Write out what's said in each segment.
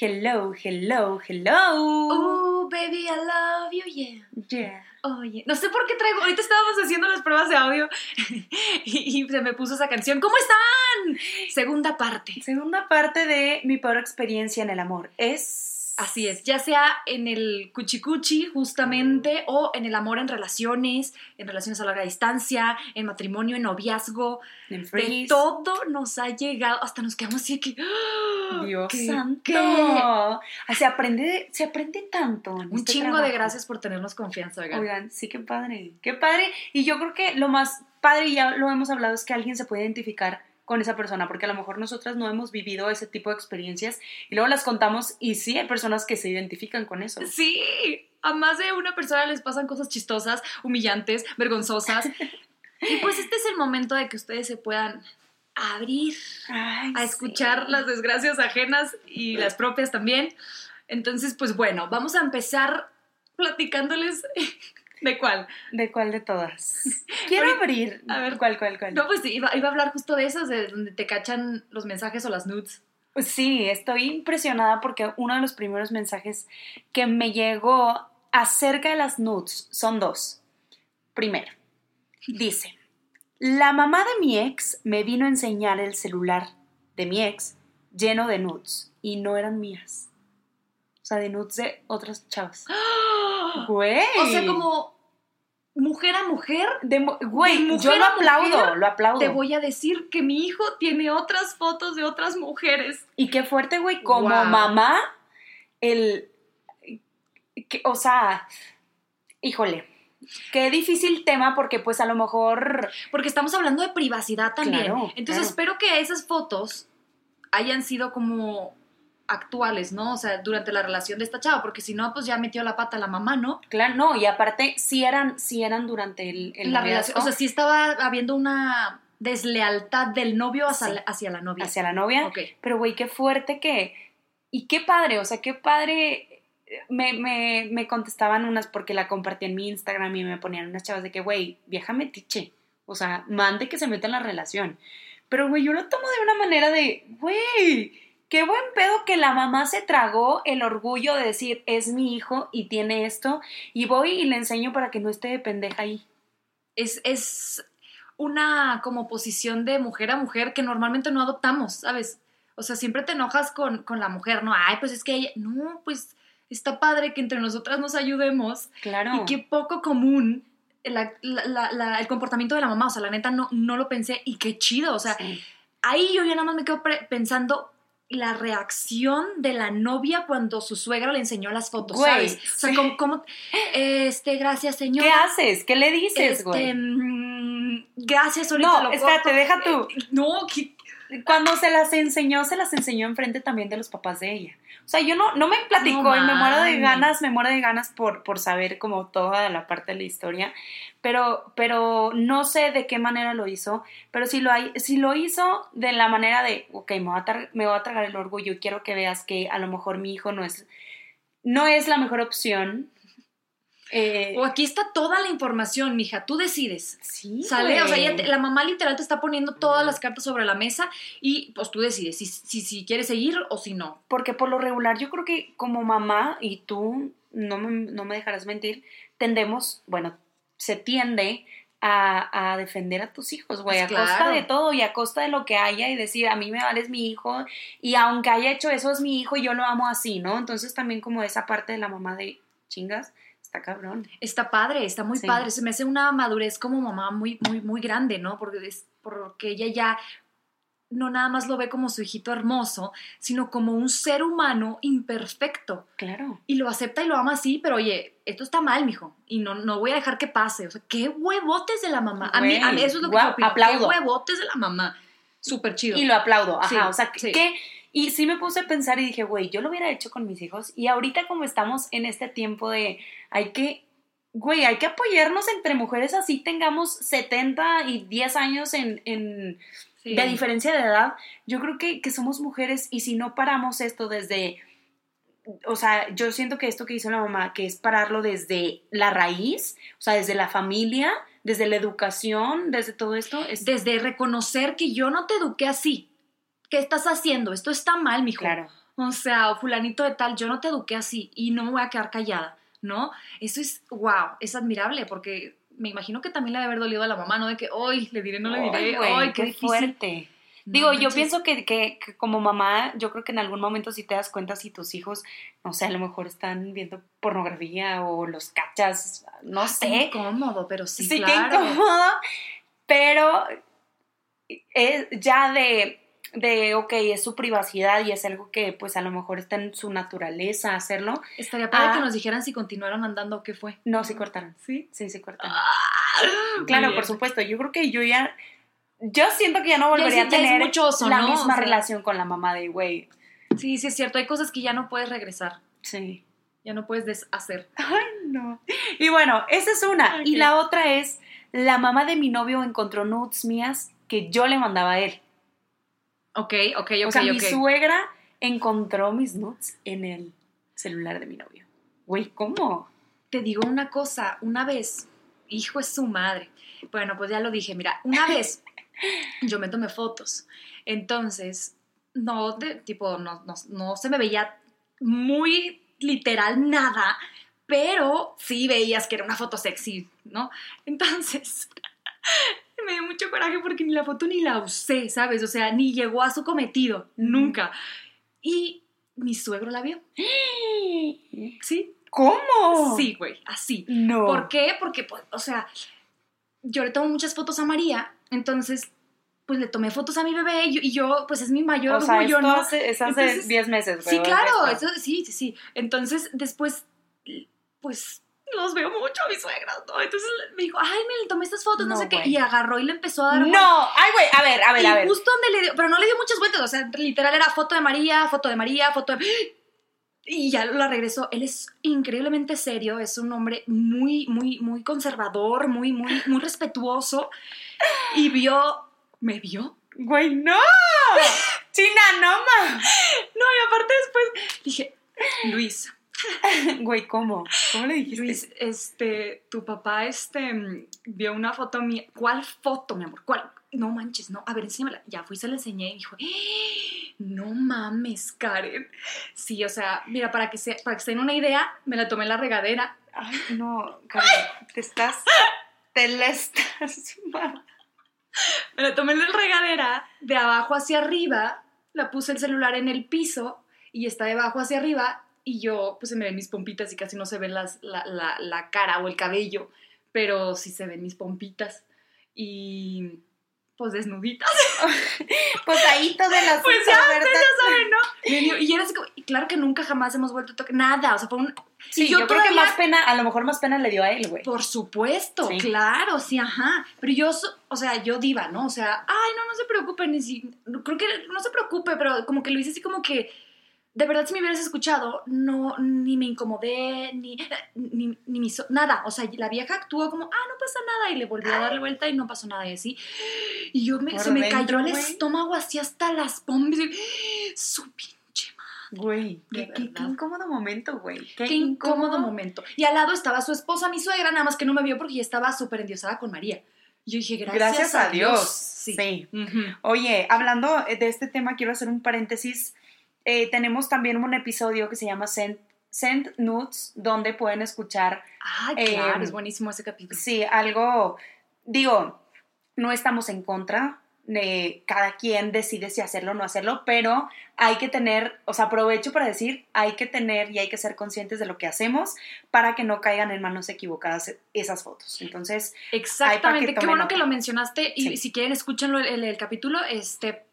Hello, hello, hello. Oh, baby, I love you, yeah. Yeah. Oye, no sé por qué traigo. Ahorita estábamos haciendo las pruebas de audio y, se me puso esa canción. ¿Cómo están? Segunda parte. Segunda parte de mi peor experiencia en el amor. Es Así es, ya sea en el cuchicuchi justamente o en el amor en relaciones, en relaciones a larga distancia, en matrimonio, en noviazgo, en de todo nos ha llegado, hasta nos quedamos así que ¡Ah! Dios santo. Se aprende, se aprende tanto. Un este chingo de gracias por tenernos confianza, oigan. Oigan, sí, qué padre, qué padre. Y yo creo que lo más padre, ya lo hemos hablado, es que alguien se puede identificar con esa persona, porque a lo mejor nosotras no hemos vivido ese tipo de experiencias y luego las contamos y sí hay personas que se identifican con eso. Sí, a más de una persona les pasan cosas chistosas, humillantes, vergonzosas. y pues este es el momento de que ustedes se puedan abrir a escuchar las desgracias ajenas y las propias también. Entonces, pues bueno, vamos a empezar platicándoles ¿De cuál? ¿De cuál de todas? Quiero abrir. A ver. ¿Cuál, cuál, cuál? No, pues iba, iba a hablar justo de esas, de donde te cachan los mensajes o las nudes. Pues sí, estoy impresionada porque uno de los primeros mensajes que me llegó acerca de las nudes son dos. Primero, dice, la mamá de mi ex me vino a enseñar el celular de mi ex lleno de nudes y no eran mías. O sea, de nudes de otras chavas. ¡Ah! Güey. O sea, como mujer a mujer. De, güey, yo lo aplaudo, lo aplaudo. Te voy a decir que mi hijo tiene otras fotos de otras mujeres. Y qué fuerte, güey, como mamá, el... o sea, híjole, qué difícil tema porque pues a lo mejor... Porque estamos hablando de privacidad también. Entonces espero que esas fotos hayan sido como actuales, ¿no? O sea, durante la relación de esta chava, porque si no, pues ya metió la pata la mamá, ¿no? Claro, no, y aparte, sí eran, sí eran durante el, la relación. O sea, sí estaba habiendo una deslealtad del novio hacia, hacia la novia. Hacia la novia. Ok. Pero, güey, qué fuerte que. Y qué padre, o sea, qué padre. Me, me, me contestaban unas porque la compartí en mi Instagram y me ponían unas chavas de que, güey, vieja metiche. O sea, mande que se meta en la relación. Pero, güey, yo lo tomo de una manera de, güey Qué buen pedo que la mamá se tragó el orgullo de decir, es mi hijo y tiene esto, y voy y le enseño para que no esté de pendeja ahí. Es, es una como posición de mujer a mujer que normalmente no adoptamos, ¿sabes? O sea, siempre te enojas con, con la mujer, ¿no? Ay, pues es que ella, no, pues está padre que entre nosotras nos ayudemos. Claro. Y qué poco común el comportamiento de la mamá, o sea, la neta no, no lo pensé y qué chido, o sea, ahí yo ya nada más me quedo pensando la reacción de la novia cuando su suegra le enseñó las fotos, ¿sabes? O sea, como, este, gracias, señor. ¿Qué haces? ¿Qué le dices, güey? Este, mm, gracias, ahorita No, espérate, deja tú. Eh, no, cuando se las enseñó, se las enseñó enfrente también de los papás de ella. O sea, yo no, no me platicó y me muero de ganas, me muero de ganas por, por saber como toda la parte de la historia, pero, pero no sé de qué manera lo hizo, pero si lo, hay, si lo hizo de la manera de, ok, me voy, a me voy a tragar el orgullo y quiero que veas que a lo mejor mi hijo no es, no es la mejor opción, eh, o aquí está toda la información, mija, tú decides. Sí. ¿Sale? O sea, la mamá literal te está poniendo todas las cartas sobre la mesa y pues tú decides si, si, si, quieres seguir o si no. Porque por lo regular yo creo que como mamá, y tú no me, no me dejarás mentir, tendemos, bueno, se tiende a, a, defender a tus hijos, güey, pues a costa de todo y a costa de lo que haya y decir, a mí me vales mi hijo y aunque haya hecho eso es mi hijo y yo lo amo así, ¿no? Entonces también como esa parte de la mamá de chingas, Está cabrón. Está padre, está muy padre. Se me hace una madurez como mamá muy, muy, muy grande, ¿no? Porque, porque ella ya no nada más lo ve como su hijito hermoso, sino como un ser humano imperfecto. Claro. Y lo acepta y lo ama así, pero oye, esto está mal, mijo, y no, no voy a dejar que pase. O sea, qué huevotes de la mamá. A mí, a mí, eso es lo que yo opino. Aplaudo. Qué huevotes de la mamá. Súper chido. Y lo aplaudo, ajá. o sea, que... Y sí me puse a pensar y dije, güey, yo lo hubiera hecho con mis hijos. Y ahorita como estamos en este tiempo de, hay que güey, hay que apoyarnos entre mujeres así tengamos 70 y 10 años en, de diferencia de edad, yo creo que, somos mujeres y si no paramos esto desde, o sea, yo siento que esto que hizo la mamá, que es pararlo desde la raíz, o sea, desde la familia, desde la educación, desde todo esto. Es... Desde reconocer que yo no te eduqué así. ¿Qué estás haciendo? Esto está mal, mijo. Claro. O sea, fulanito de tal, yo no te eduqué así y no me voy a quedar callada, ¿no? Eso es, wow, es admirable porque me imagino que también le debe haber dolido a la mamá, ¿no? De que, hoy le diré, no le diré, ay, qué, fuerte. Digo, yo pienso que, que, como mamá, yo creo que en algún momento si te das cuenta si tus hijos, no sé, a lo mejor están viendo pornografía o los cachas, no ah, sé. incómodo, pero sí, sí claro. Sí, incómodo, pero es ya de de, ok, es su privacidad y es algo que pues a lo mejor está en su naturaleza hacerlo. Estaría padre que ah. nos dijeran si continuaron andando o qué fue. No, sí cortaron. ¿Sí? Sí, sí cortaron. Ah, claro, por supuesto. Yo creo que yo ya... Yo siento que ya no volvería a tener la misma relación con la mamá de güey. Sí, sí es cierto. Hay cosas que ya no puedes regresar. Sí. Ya no puedes deshacer. Ay, no. Y bueno, esa es una. Y la otra es, la mamá de mi novio encontró nudes mías que yo le mandaba a él. Ok, ok, ok. O sea, mi suegra encontró mis notes en el celular de mi novio. Güey, ¿cómo? Te digo una cosa, una vez, hijo es su madre. Bueno, pues ya lo dije, mira, una vez yo me tomé fotos. Entonces, no, de, tipo, no, no, no se me veía muy literal nada, pero sí veías que era una foto sexy, ¿no? Entonces, me dio mucho coraje porque ni la foto ni la usé, ¿sabes? O sea, ni llegó a su cometido, nunca. Y mi suegro la vio. ¿Sí? ¿Cómo? Sí, güey, así. No. ¿Por qué? Porque, pues, o sea, yo le tomo muchas fotos a María, entonces, pues le tomé fotos a mi bebé y yo, pues es mi mayor o sea, ¿no? Hace, es hace 10 meses, Sí, claro, eso, sí, sí, sí. Entonces, después, pues los veo mucho a mis suegras, ¿no? Entonces me dijo, ay, me le tomé estas fotos, no, sé qué, y agarró y le empezó a dar. No, ay, güey, a ver, a ver, y a ver. justo donde le dio, pero no le dio muchas vueltas, o sea, literal era foto de María, foto de María, foto de. Y ya la regresó. Él es increíblemente serio, es un hombre muy, muy, muy conservador, muy, muy, muy respetuoso. Y vio. ¿Me vio? Güey, no. China, no, ma. No, y aparte después dije, Luis, Güey, ¿cómo? ¿Cómo le dijiste? Luis, este, tu papá, este, vio una foto mía. ¿Cuál foto, mi amor? ¿Cuál? No manches, no. A ver, enséñamela. Ya fui, se la enseñé y dijo, ¡Eh! no mames, Karen. Sí, o sea, mira, para que, se, para que se den una idea, me la tomé en la regadera. Ay, no, Karen, te estás, te la estás, Me la tomé en la regadera, de abajo hacia arriba, la puse el celular en el piso y está de abajo hacia arriba y yo, pues se me ven mis pompitas y casi no se ven las, la, la, cara o el cabello, pero sí se ven mis pompitas. Y pues desnuditas. pues ahí todas las Pues ya, ya saben, ¿no? Y era así como, y claro que nunca jamás hemos vuelto a tocar nada, o sea, fue un... Sí, yo, creo que más pena, a lo mejor más pena le dio a él, güey. Por supuesto, claro, sí, ajá. Pero yo, o sea, yo diva, ¿no? O sea, ay, no, no se preocupen, ni si, creo que no se preocupe, pero como que lo hice así como que de verdad si me hubieras escuchado, no, ni me incomodé, ni, ni, ni me nada. O sea, la vieja actuó como, ah, no pasa nada, y le volvió a darle vuelta y no pasó nada, y así. Y yo me, se me cayó el estómago así hasta las pombas, su pinche madre. Güey, qué, incómodo momento, güey. Qué, incómodo. momento. Y al lado estaba su esposa, mi suegra, nada más que no me vio porque ya estaba súper endiosada con María. Yo dije, gracias, gracias a, Dios. Sí. Oye, hablando de este tema, quiero hacer un paréntesis eh, tenemos también un episodio que se llama Send, Send Nudes, donde pueden escuchar. Ah, claro, es buenísimo ese capítulo. Sí, algo. Digo, no estamos en contra eh, cada quien decide si hacerlo o no hacerlo, pero hay que tener, o sea, aprovecho para decir, hay que tener y hay que ser conscientes de lo que hacemos para que no caigan en manos equivocadas esas fotos. Entonces, exactamente, qué bueno que lo mencionaste y si quieren escúchenlo el, el, capítulo, este,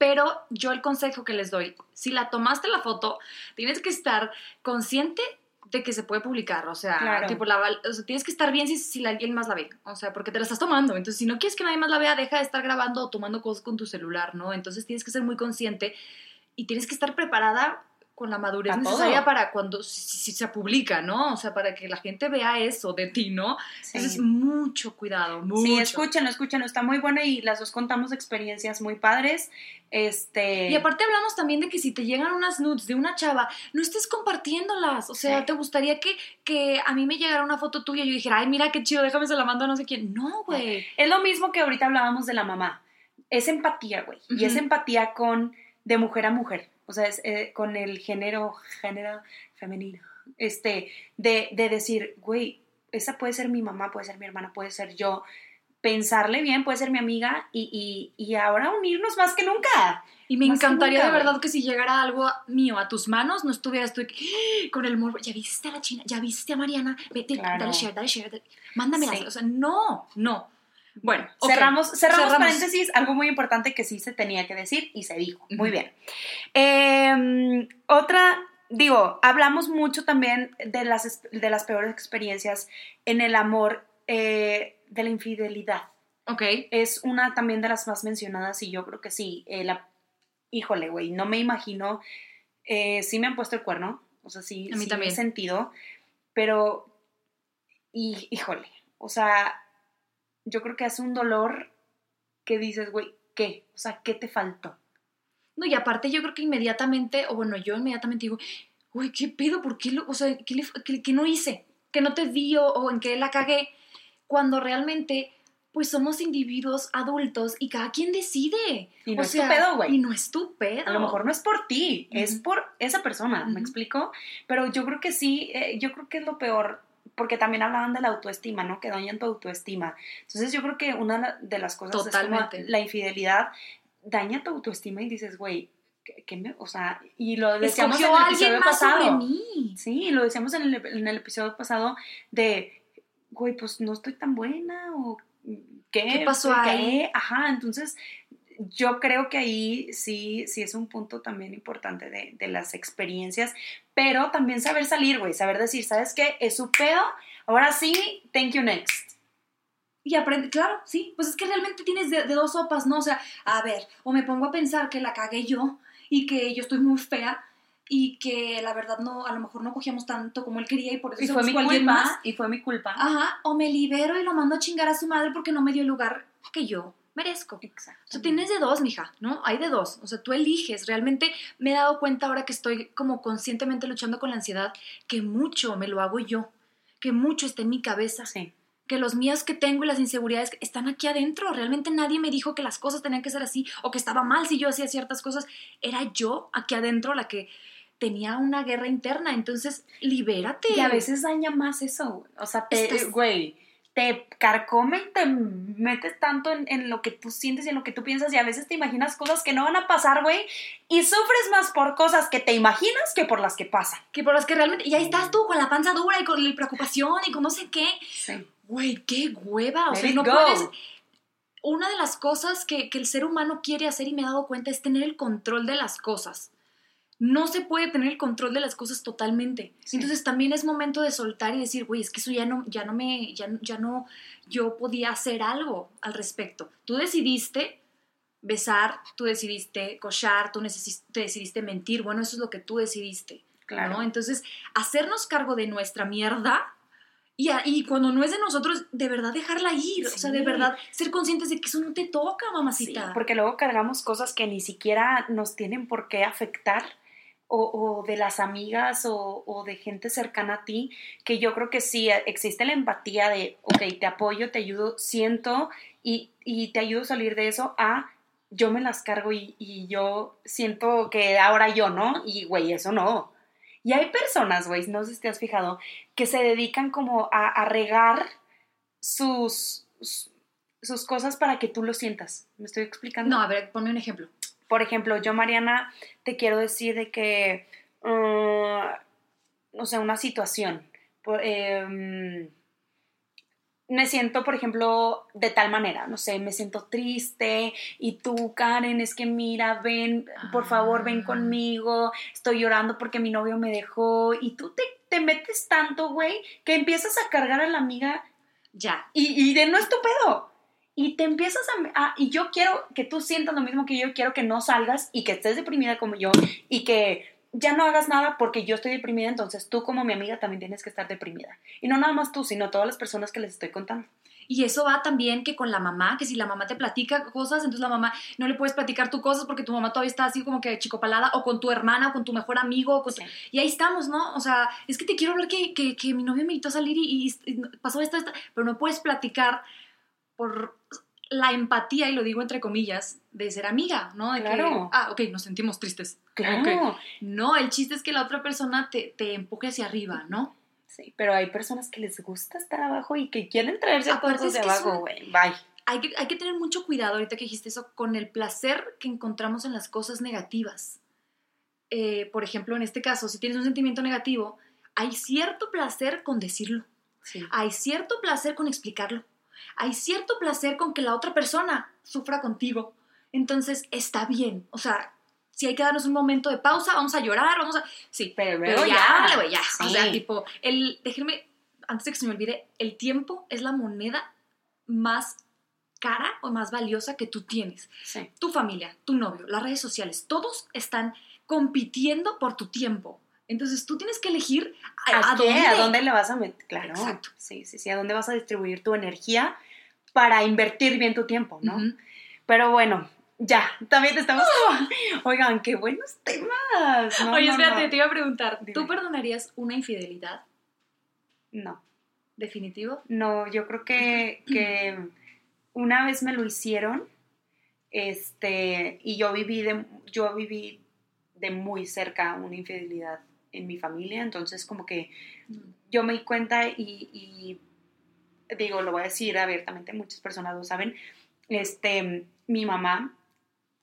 pero yo el consejo que les doy, si la tomaste la foto, tienes que estar consciente de que se puede publicar, o sea, tipo, la, tienes que estar bien si, si alguien más la ve, o sea, porque te la estás tomando, entonces si no quieres que nadie más la vea, deja de estar grabando o tomando cosas con tu celular, ¿no? Entonces tienes que ser muy consciente y tienes que estar preparada con la madurez necesaria para cuando si, se publica, ¿no? O sea, para que la gente vea eso de ti, ¿no? Entonces, mucho cuidado, mucho. Sí, escúchenlo, escúchenlo, está muy bueno y las dos contamos experiencias muy padres. Este... Y aparte hablamos también de que si te llegan unas nudes de una chava, no estés compartiéndolas. O sea, ¿te gustaría que, que a mí me llegara una foto tuya y yo dijera, ay, mira qué chido, déjame se la mando a no sé quién? No, güey. Es lo mismo que ahorita hablábamos de la mamá. Es empatía, güey. Y es empatía con de mujer a mujer o sea, es, eh, con el género, género femenino, este, de, de decir, güey, esa puede ser mi mamá, puede ser mi hermana, puede ser yo, pensarle bien, puede ser mi amiga y, y, y ahora unirnos más que nunca. Y me encantaría de verdad que si llegara algo mío a tus manos, no estuvieras tú con el morbo, ya viste a la china, ya viste a Mariana, vete, dale share, dale share, mándame o sea, no, no. Bueno, cerramos, cerramos, paréntesis, algo muy importante que sí se tenía que decir y se dijo. Muy bien. Em, otra, digo, hablamos mucho también de las, de las peores experiencias en el amor eh, de la infidelidad. Ok. Es una también de las más mencionadas y yo creo que sí. Eh, la, híjole, güey, no me imagino. Eh, sí me han puesto el cuerno, o sea, sí, A mí también. he sentido, pero, y, híjole, o sea, yo creo que hace un dolor que dices, güey, ¿qué? O sea, ¿qué te faltó? No, y aparte yo creo que inmediatamente, o bueno, yo inmediatamente digo, güey, ¿qué pido? ¿Por qué? Lo, o sea, ¿qué, no hice? ¿Qué no te di o, en qué la cagué? Cuando realmente, pues somos individuos adultos y cada quien decide. Y no es tu pedo, güey. Y no es tu pedo. A lo mejor no es por ti, es por esa persona, ¿me explico? Pero yo creo que sí, eh, yo creo que es lo peor porque también hablaban de la autoestima, ¿no? Que dañan tu autoestima. Entonces yo creo que una de las cosas Totalmente. es la infidelidad daña tu autoestima y dices, güey, ¿qué, me, o sea, y lo decíamos en el episodio pasado. Mí. Sí, lo decíamos en el, en el episodio pasado de, güey, pues no estoy tan buena o ¿qué, ¿Qué pasó ahí? Ajá, entonces yo creo que ahí sí, sí es un punto también importante de, de las experiencias, pero también saber salir, güey, saber decir, ¿sabes qué? Es su pedo, ahora sí, thank you next. Y aprende, claro, sí, pues es que realmente tienes de, dos sopas, ¿no? O sea, a ver, o me pongo a pensar que la cagué yo y que yo estoy muy fea y que la verdad no, a lo mejor no cogíamos tanto como él quería y por eso y fue mi culpa, más. Y fue mi culpa. Ajá, o me libero y lo mando a chingar a su madre porque no me dio el lugar que yo merezco. Exacto. O sea, tienes de dos, mija, ¿no? Hay de dos. O sea, tú eliges. Realmente me he dado cuenta ahora que estoy como conscientemente luchando con la ansiedad que mucho me lo hago yo, que mucho está en mi cabeza. Sí. Que los míos que tengo y las inseguridades están aquí adentro. Realmente nadie me dijo que las cosas tenían que ser así o que estaba mal si yo hacía ciertas cosas. Era yo aquí adentro la que tenía una guerra interna. Entonces, libérate. Y a veces daña más eso. O sea, güey te carcome y te metes tanto en, lo que tú sientes y en lo que tú piensas y a veces te imaginas cosas que no van a pasar, güey, y sufres más por cosas que te imaginas que por las que pasan. Que por las que realmente... Y ahí estás tú con la panza dura y con la preocupación y con no sé qué. Sí. Güey, qué hueva. O sea, no puedes... Una de las cosas que, que el ser humano quiere hacer y me he dado cuenta es tener el control de las cosas no se puede tener el control de las cosas totalmente. Entonces también es momento de soltar y decir, güey, es que eso ya no, ya no me, ya, ya no, yo podía hacer algo al respecto. Tú decidiste besar, tú decidiste cochar, tú decidiste mentir, bueno, eso es lo que tú decidiste. Claro. Entonces, hacernos cargo de nuestra mierda y, y, cuando no es de nosotros, de verdad dejarla ir. O sea, de verdad ser conscientes de que eso no te toca, mamacita. porque luego cargamos cosas que ni siquiera nos tienen por qué afectar o, de las amigas o, de gente cercana a ti, que yo creo que sí existe la empatía de, ok, te apoyo, te ayudo, siento y, te ayudo a salir de eso a yo me las cargo y, yo siento que ahora yo, ¿no? Y, güey, eso no. Y hay personas, güey, no sé si te has fijado, que se dedican como a, regar sus, sus cosas para que tú lo sientas. ¿Me estoy explicando? No, a ver, ponme un ejemplo. Por ejemplo, yo, Mariana, te quiero decir de que, uh, no sé, una situación. Em, me siento, por ejemplo, de tal manera, no sé, me siento triste y tú, Karen, es que mira, ven, por favor, ven ah. conmigo, estoy llorando porque mi novio me dejó y tú te, te metes tanto, güey, que empiezas a cargar a la amiga ya. Y, de no es tu pedo. Y te empiezas a, Y yo quiero que tú sientas lo mismo que yo. Quiero que no salgas y que estés deprimida como yo. Y que ya no hagas nada porque yo estoy deprimida. Entonces tú como mi amiga también tienes que estar deprimida. Y no nada más tú, sino todas las personas que les estoy contando. Y eso va también que con la mamá, que si la mamá te platica cosas, entonces la mamá no le puedes platicar tus cosas porque tu mamá todavía está así como que chicopalada, o con tu hermana, o con tu mejor amigo, y ahí estamos, ¿no? O sea, es que te quiero hablar que, que, mi novio me invitó a salir y, pasó esto, esto, pero no puedes platicar por la empatía, y lo digo entre comillas, de ser amiga, ¿no? De claro. ah, ok, nos sentimos tristes. Claro. No, el chiste es que la otra persona te, te empuje hacia arriba, ¿no? Sí, pero hay personas que les gusta estar abajo y que quieren traerse a todos de abajo, güey. Bye. Hay que, hay que tener mucho cuidado ahorita que dijiste eso con el placer que encontramos en las cosas negativas. Eh, por ejemplo, en este caso, si tienes un sentimiento negativo, hay cierto placer con decirlo. Hay cierto placer con explicarlo. Hay cierto placer con que la otra persona sufra contigo. Entonces, está bien. O sea, si hay que darnos un momento de pausa, vamos a llorar, vamos a... Sí, pero luego ya, ya, ya. O sea, tipo, el, déjenme, antes de que se me olvide, el tiempo es la moneda más cara o más valiosa que tú tienes. Sí. Tu familia, tu novio, las redes sociales, todos están compitiendo por tu tiempo. Entonces tú tienes que elegir a, dónde? ¿A dónde le vas a meter? Claro. Exacto. Sí, sí, sí, a dónde vas a distribuir tu energía para invertir bien tu tiempo, ¿no? Pero bueno, ya, también te estamos Oigan, qué buenos temas. Oye, espérate, te iba a preguntar, ¿tú perdonarías una infidelidad? No. ¿Definitivo? No, yo creo que, que una vez me lo hicieron, este, y yo viví de, yo viví de muy cerca una infidelidad en mi familia, entonces como que mm. yo me di cuenta y, y digo, lo voy a decir abiertamente, muchas personas lo saben, este, mi mamá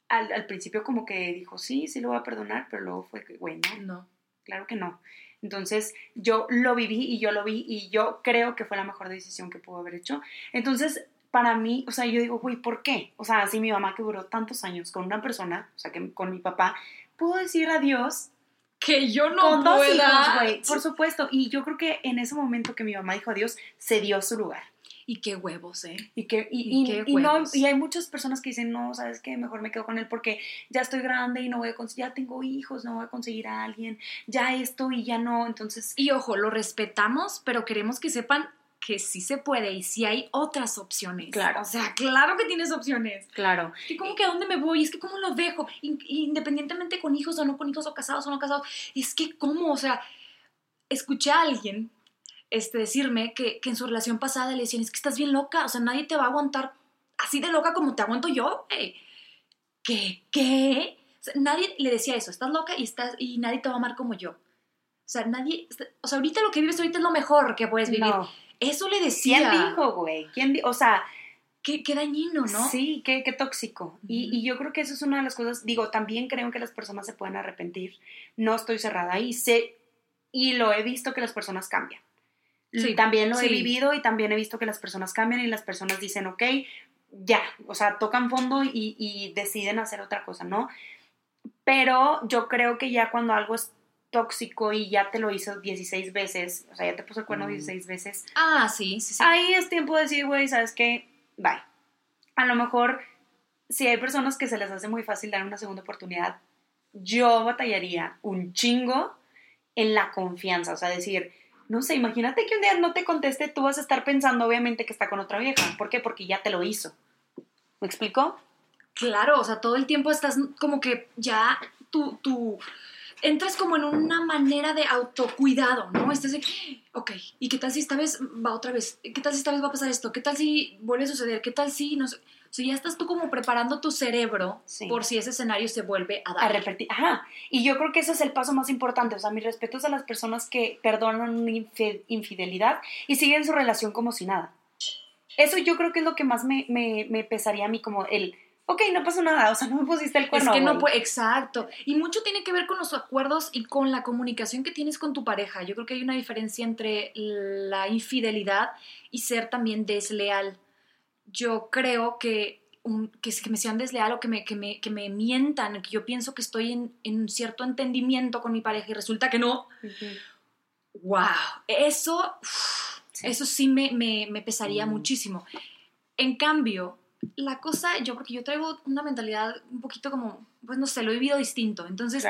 al, principio como que dijo, sí, sí lo voy a perdonar, pero luego fue que, güey, no, no, claro que no. Entonces yo lo viví y yo lo vi y yo creo que fue la mejor decisión que pudo haber hecho. Entonces, para mí, o sea, yo digo, güey, ¿por qué? O sea, así mi mamá que duró tantos años con una persona, o sea, que con mi papá, pudo decir adiós. Que yo no con dos hijos, güey, por supuesto. Y yo creo que en ese momento que mi mamá dijo adiós, se dio su lugar. Y qué huevos, ¿eh? Y, que, y, y, no, y hay muchas personas que dicen, no, ¿sabes qué? Mejor me quedo con él porque ya estoy grande y no voy a conseguir, ya tengo hijos, no voy a conseguir a alguien, ya esto y ya no, entonces... Y ojo, lo respetamos, pero queremos que sepan que sí se puede y sí hay otras opciones. Claro. O sea, claro que tienes opciones. Claro. ¿Y cómo que a dónde me voy? Es que cómo lo dejo, independientemente con hijos o no con hijos o casados o no casados. Es que cómo, o sea, escuché a alguien este, decirme que, en su relación pasada le decían, es que estás bien loca, o sea, nadie te va a aguantar así de loca como te aguanto yo. ¿Qué? ¿Qué? nadie le decía eso, estás loca y, estás, y nadie te va a amar como yo. O sea, nadie, o sea, ahorita lo que vives ahorita es lo mejor que puedes vivir. Eso le decía. ¿Quién dijo, güey? ¿Quién O sea... Qué, qué, dañino, ¿no? Sí, qué, qué tóxico. y, y, yo creo que eso es una de las cosas, digo, también creo que las personas se pueden arrepentir. No estoy cerrada ahí, sé, y lo he visto que las personas cambian. Sí, también lo he vivido y también he visto que las personas cambian y las personas dicen, ok, ya, o sea, tocan fondo y, deciden hacer otra cosa, ¿no? Pero yo creo que ya cuando algo es tóxico y ya te lo hizo 16 veces, o sea, ya te puso el cuerno 16 mm. veces. Ah, sí, sí, sí. Ahí es tiempo de decir, güey, ¿sabes qué? Bye. A lo mejor, si hay personas que se les hace muy fácil dar una segunda oportunidad, yo batallaría un chingo en la confianza, o sea, decir, no sé, imagínate que un día no te conteste, tú vas a estar pensando obviamente que está con otra vieja. ¿Por qué? Porque ya te lo hizo. ¿Me explico? Claro, o sea, todo el tiempo estás como que ya tú, tú entras como en una manera de autocuidado, ¿no? Estás de, ok, ¿y qué tal si esta vez va otra vez? ¿Qué tal si esta vez va a pasar esto? ¿Qué tal si vuelve a suceder? ¿Qué tal si no sé? O sea, ya estás tú como preparando tu cerebro por si ese escenario se vuelve a dar. A repetir. Ajá. Y yo creo que ese es el paso más importante. O sea, mis respetos a las personas que perdonan una infidelidad y siguen su relación como si nada. Eso yo creo que es lo que más me, me pesaría a mí, como el ok, no pasó nada, o sea, no me pusiste el cuerno. Es que no puede, exacto. Y mucho tiene que ver con los acuerdos y con la comunicación que tienes con tu pareja. Yo creo que hay una diferencia entre la infidelidad y ser también desleal. Yo creo que, que, me sean desleal o que me, que me, que me mientan, que yo pienso que estoy en, en, cierto entendimiento con mi pareja y resulta que no. ¡Wow! Eso, eso sí me, me, pesaría mm. muchísimo. En cambio, la cosa, yo porque yo traigo una mentalidad un poquito como, pues no sé, lo he vivido distinto. Entonces,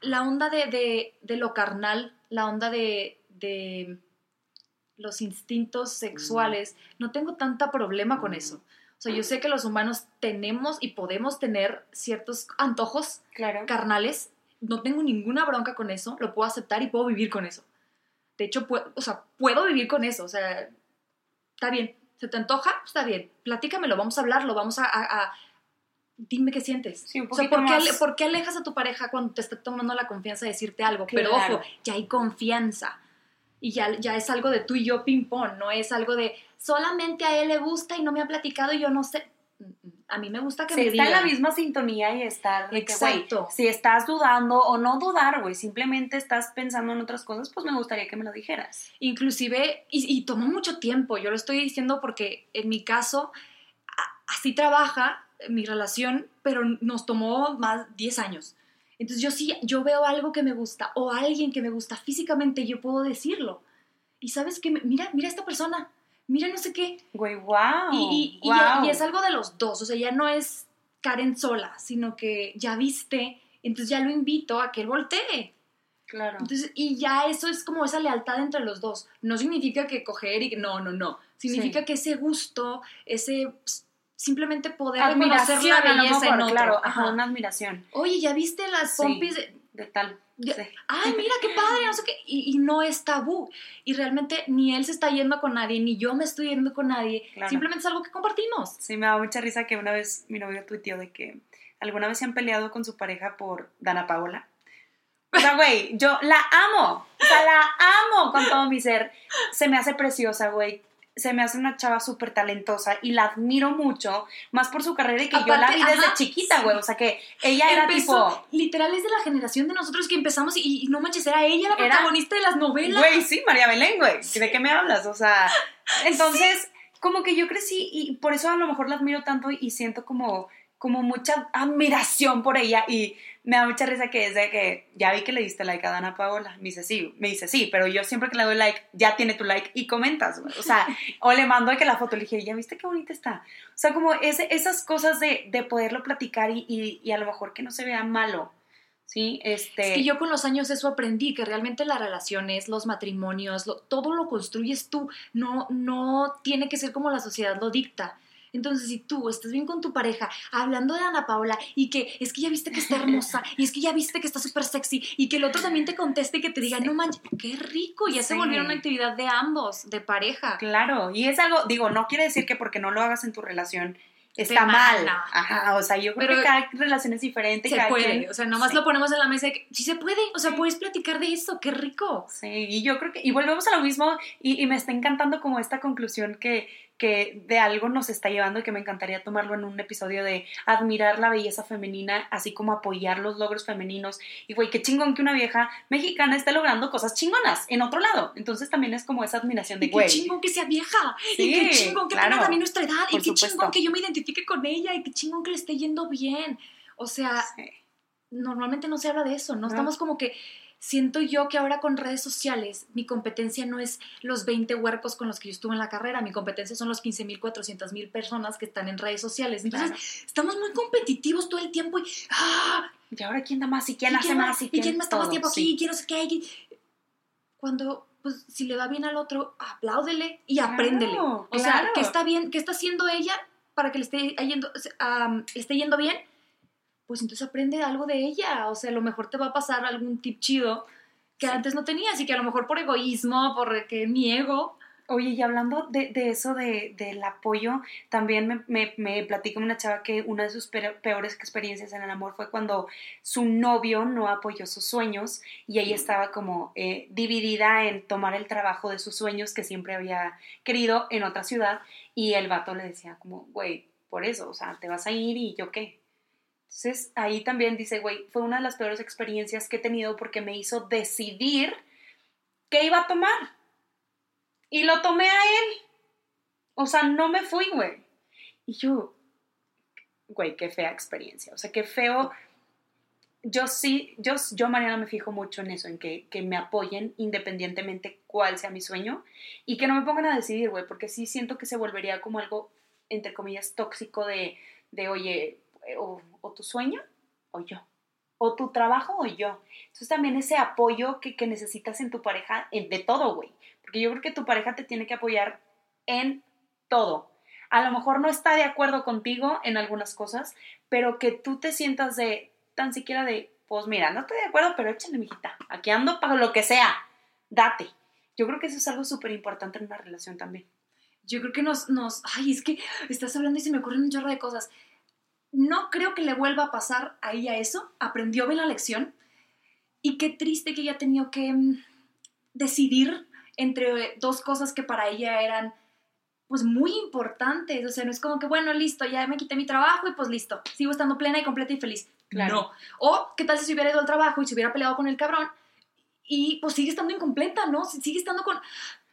la onda de, lo carnal, la onda de, los instintos sexuales, no tengo tanta problema con eso. O sea, yo sé que los humanos tenemos y podemos tener ciertos antojos carnales. No tengo ninguna bronca con eso, lo puedo aceptar y puedo vivir con eso. De hecho, puedo, o sea, puedo vivir con eso. O sea, está bien. ¿Se te antoja? Está bien, platícamelo, vamos a hablarlo, vamos a... dime qué sientes. Sí, un o sea, ¿por, qué, alejas a tu pareja cuando te está tomando la confianza de decirte algo? Pero ojo, ya hay confianza. Y ya, ya es algo de tú y yo ping-pong, no es algo de solamente a él le gusta y no me ha platicado y yo no sé a mí me gusta que me está en la misma sintonía y estar Exacto. si estás dudando o no dudar, güey, simplemente estás pensando en otras cosas, pues me gustaría que me lo dijeras. Inclusive, y, tomó mucho tiempo, yo lo estoy diciendo porque en mi caso, así trabaja mi relación, pero nos tomó más 10 años. Entonces yo sí, yo veo algo que me gusta o alguien que me gusta físicamente, yo puedo decirlo. Y sabes que, mira, mira esta persona, mira no sé qué. Güey, wow. Y, y, es algo de los dos, o sea, ya no es Karen sola, sino que ya viste, entonces ya lo invito a que él voltee. Claro. Entonces, y ya eso es como esa lealtad entre los dos. No significa que coger y no, no, no. Significa que ese gusto, ese simplemente poder reconocer la belleza en otro. Claro, ajá, una admiración. Oye, ¿ya viste las pompis de tal? Ay, mira qué padre, no sé qué. Y, no es tabú. Y realmente ni él se está yendo con nadie, ni yo me estoy yendo con nadie. Simplemente es algo que compartimos. Sí, me da mucha risa que una vez mi novio tuiteó de que alguna vez se han peleado con su pareja por Dana Paola. O sea, güey, yo la amo. O sea, la amo con todo mi ser. Se me hace preciosa, güey se me hace una chava súper talentosa y la admiro mucho, más por su carrera y que yo la vi desde chiquita, güey. O sea que ella era tipo. Literal es de la generación de nosotros que empezamos y, no manches, era ella la protagonista de las novelas. Güey, sí, María Belén, güey. ¿De qué me hablas? O sea. Entonces, como que yo crecí y por eso a lo mejor la admiro tanto y siento como como mucha admiración por ella y me da mucha risa que es de que ya vi que le diste like a Dana Paola. Me dice sí, me dice sí, pero yo siempre que le doy like, ya tiene tu like y comentas, O sea, o le mando que la foto le dije, ya viste qué bonita está. O sea, como ese, esas cosas de, de poderlo platicar y, y, a lo mejor que no se vea malo. Sí, este... Es que yo con los años eso aprendí, que realmente las relaciones, los matrimonios, todo lo construyes tú, no, no tiene que ser como la sociedad lo dicta. Entonces, si tú estás bien con tu pareja, hablando de Ana Paula, y que es que ya viste que está hermosa, y es que ya viste que está súper sexy, y que el otro también te conteste y que te diga, no manches, qué rico, ya se volvió una actividad de ambos, de pareja. Claro, y es algo, digo, no quiere decir que porque no lo hagas en tu relación está mal. Ajá, o sea, yo creo que cada relación es diferente. Se puede, o sea, nomás lo ponemos en la mesa y que sí se puede, o sea, puedes platicar de eso, qué rico. Sí, y yo creo que, y volvemos a lo mismo, y, y me está encantando como esta conclusión que, que de algo nos está llevando y que me encantaría tomarlo en un episodio de admirar la belleza femenina, así como apoyar los logros femeninos. Y güey, qué chingón que una vieja mexicana esté logrando cosas chingonas en otro lado. Entonces también es como esa admiración de y qué chingón que sea vieja. y qué chingón que tenga también nuestra edad. y qué chingón que yo me identifique con ella. Y qué chingón que le esté yendo bien. O sea, normalmente no se habla de eso. No, no. estamos como que siento yo que ahora con redes sociales mi competencia no es los 20 huercos con los que yo estuve en la carrera, mi competencia son los 15 mil, 400 mil personas que están en redes sociales. Entonces, estamos muy competitivos todo el tiempo y, ¡ah! ¿Y ahora quién da más y quién hace más? ¿Y quién, más más tiempo aquí? ¿Y quién no sé qué? Cuando, pues, si le va bien al otro, apláudele y apréndele. O sea, que está bien, que está haciendo ella para que le esté yendo, le esté yendo bien pues entonces aprende algo de ella. O sea, a lo mejor te va a pasar algún tip chido que antes no tenías y que a lo mejor por egoísmo, por que mi ego, Oye, y hablando de, eso de, del apoyo, también me, me, me platica una chava que una de sus peores experiencias en el amor fue cuando su novio no apoyó sus sueños y ella estaba como eh, dividida en tomar el trabajo de sus sueños que siempre había querido en otra ciudad y el vato le decía como, güey, por eso, o sea, te vas a ir y yo qué. Entonces ahí también dice, güey, fue una de las peores experiencias que he tenido porque me hizo decidir qué iba a tomar y lo tomé a él. O sea, no me fui, güey. Y yo, güey, qué fea experiencia. O sea, qué feo. Yo sí, yo, yo Mariana, me fijo mucho en eso, en que, que me apoyen independientemente cuál sea mi sueño y que no me pongan a decidir, güey, porque sí siento que se volvería como algo, entre comillas, tóxico de, de oye, o, o tu sueño o yo o tu trabajo o yo. Entonces también ese apoyo que, que necesitas en tu pareja, en, de todo, güey. Porque yo creo que tu pareja te tiene que apoyar en todo. A lo mejor no está de acuerdo contigo en algunas cosas, pero que tú te sientas de, tan siquiera de, pues mira, no estoy de acuerdo, pero échale, mijita. Aquí ando para lo que sea. Date. Yo creo que eso es algo súper importante en una relación también. Yo creo que nos, nos, ay, es que estás hablando y se me ocurren un chorro de cosas. No creo que le vuelva a pasar a ella eso. Aprendió bien la lección. Y qué triste que ella tenido que mm, decidir entre dos cosas que para ella eran pues muy importantes, o sea, no es como que, bueno, listo, ya me quité mi trabajo y pues listo, sigo estando plena y completa y feliz. Claro. No. O, ¿qué tal si se hubiera ido al trabajo y se hubiera peleado con el cabrón? Y pues sigue estando incompleta, ¿no? Sigue estando con...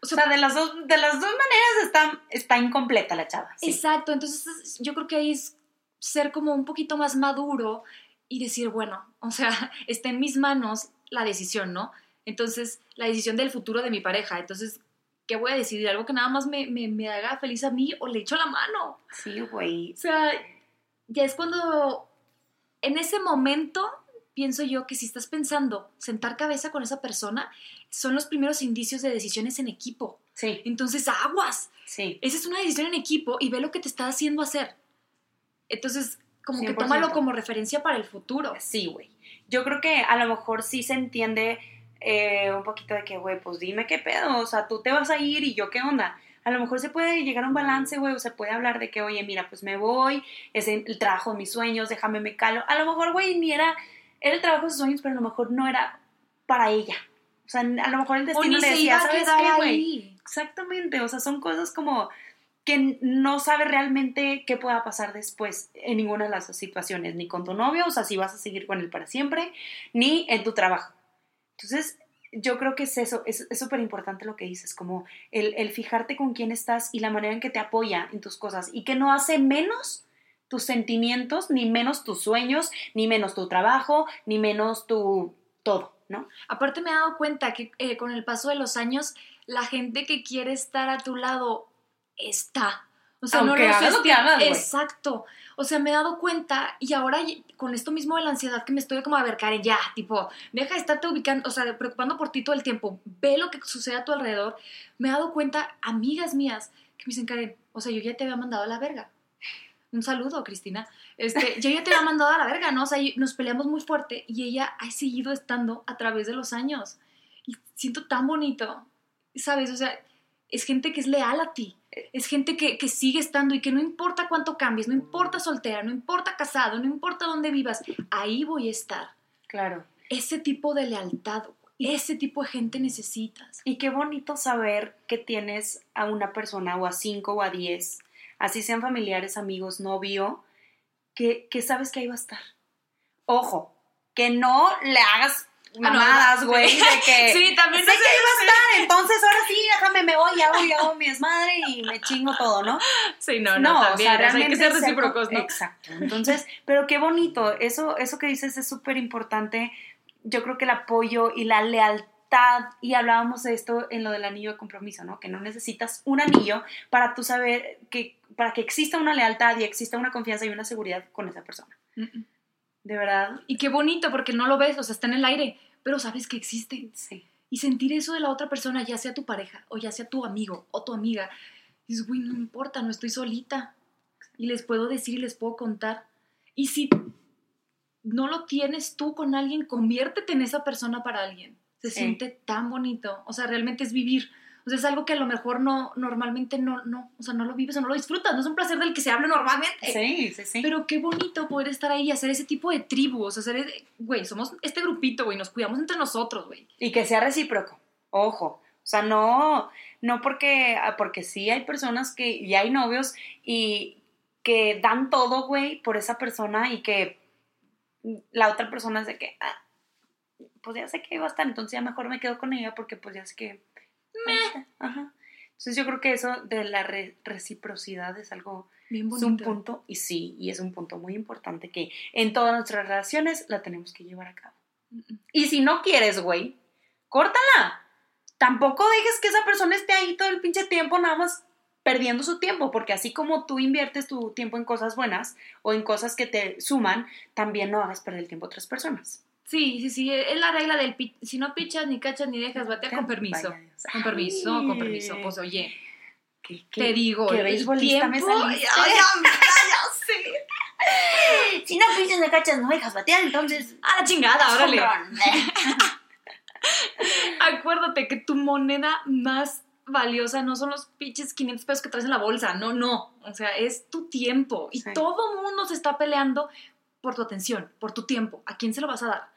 O sea, de, las dos, de las dos maneras está, está incompleta la chava. Exacto, entonces yo creo que ahí es ser como un poquito más maduro y decir, bueno, o sea, está en mis manos la decisión, ¿no? Entonces, la decisión del futuro de mi pareja. Entonces, ¿qué voy a decidir? ¿Algo que nada más me, me, haga feliz a mí o le echo la mano? Sí, güey. O sea, ya es cuando, en ese momento, pienso yo que si estás pensando sentar cabeza con esa persona, son los primeros indicios de decisiones en equipo. Sí. Entonces, aguas. Sí. Esa es una decisión en equipo y ve lo que te está haciendo hacer. Entonces, como que tómalo como referencia para el futuro. Sí, güey. Yo creo que a lo mejor sí se entiende eh, un poquito de que, güey, pues dime qué pedo, o sea, tú te vas a ir y yo qué onda. A lo mejor se puede llegar a un balance, güey, o se puede hablar de que, oye, mira, pues me voy, es el trabajo de mis sueños, déjame me calo. A lo mejor, güey, ni era, era el trabajo de sus sueños, pero a lo mejor no era para ella. O sea, a lo mejor el destino le decía, ¿sabes qué, güey? Exactamente, o sea, son cosas como que no sabe realmente qué pueda pasar después en ninguna de las situaciones, ni con tu novio, o sea, si vas a seguir con él para siempre, ni en tu trabajo. Entonces, yo creo que es eso, es súper importante lo que dices, como el, fijarte con quién estás y la manera en que te apoya en tus cosas y que no hace menos tus sentimientos, ni menos tus sueños, ni menos tu trabajo, ni menos tu todo, ¿no? Aparte me he dado cuenta que eh, con el paso de los años, la gente que quiere estar a tu lado está. O sea, no lo, lo que hagas, Exacto. O sea, me he dado cuenta y ahora con esto mismo de la ansiedad que me estoy como a ver, Karen, ya, tipo, deja de estarte ubicando, o sea, preocupando por ti todo el tiempo, ve lo que sucede a tu alrededor. Me he dado cuenta, amigas mías, que me dicen, Karen, o sea, yo ya te había mandado a la verga. Un saludo, Cristina. Este, yo ya te había mandado a la verga, ¿no? O sea, nos peleamos muy fuerte y ella ha seguido estando a través de los años. Y siento tan bonito, ¿sabes? O sea, es gente que es leal a ti es gente que, sigue estando y que no importa cuánto cambies, no importa soltera, no importa casado, no importa dónde vivas, ahí voy a estar. Claro. Ese tipo de lealtad, ese tipo de gente necesitas. Y qué bonito saber que tienes a una persona o a cinco o a diez, así sean familiares, amigos, novio, que, que sabes que ahí va a estar. Ojo, que no le hagas mamadas, güey, de que sí, también sé que iba a estar, entonces ahora sí, déjame, me voy, hago, y hago mi desmadre y me chingo todo, ¿no? Sí, no, no, también, o sea, hay que ser recíprocos, ¿no? Exacto, entonces, pero qué bonito, eso, eso que dices es súper importante, yo creo que el apoyo y la lealtad, y hablábamos de esto en lo del anillo de compromiso, ¿no? Que no necesitas un anillo para tú saber que, para que exista una lealtad y exista una confianza y una seguridad con esa persona. De verdad. Y qué bonito, porque no lo ves, o sea, está en el aire, pero sabes que existe. Sí. Y sentir eso de la otra persona, ya sea tu pareja, o ya sea tu amigo, o tu amiga, dices, güey, no me importa, no estoy solita. Y les puedo decir y les puedo contar. Y si no lo tienes tú con alguien, conviértete en esa persona para alguien. Se siente tan bonito. O sea, realmente es vivir. O sea, es algo que a lo mejor no, normalmente no, no, o sea, no lo vives o no lo disfrutas. No es un placer del que se habla normalmente. Sí, sí, sí. Pero qué bonito poder estar ahí y hacer ese tipo de tribus, hacer, güey, somos este grupito, güey, nos cuidamos entre nosotros, güey. Y que sea recíproco, ojo. O sea, no, no porque, ah, porque sí hay personas que, y hay novios y que dan todo, güey, por esa persona y que la otra persona es de que, ah, pues ya sé que iba a estar, entonces ya mejor me quedo con ella porque pues ya sé que Ajá. Entonces yo creo que eso de la reciprocidad es algo, Bien es un punto, y sí, y es un punto muy importante que en todas nuestras relaciones la tenemos que llevar a cabo. Y si no quieres, güey, córtala. Tampoco dejes que esa persona esté ahí todo el pinche tiempo nada más perdiendo su tiempo, porque así como tú inviertes tu tiempo en cosas buenas o en cosas que te suman, también no hagas perder el tiempo a otras personas. Sí, sí, sí, es la regla del si no pichas, ni cachas, ni dejas batea, con permiso. Con permiso, con permiso. Pues oye, te digo, ¿qué el tiempo... me? Ay, Si no pichas, ni cachas, no dejas batear, entonces... A la chingada, órale. Acuérdate que tu moneda más valiosa no son los pinches 500 pesos que traes en la bolsa, no, no. O sea, es tu tiempo. Y todo mundo se está peleando por tu atención, por tu tiempo. ¿A quién se lo vas a dar?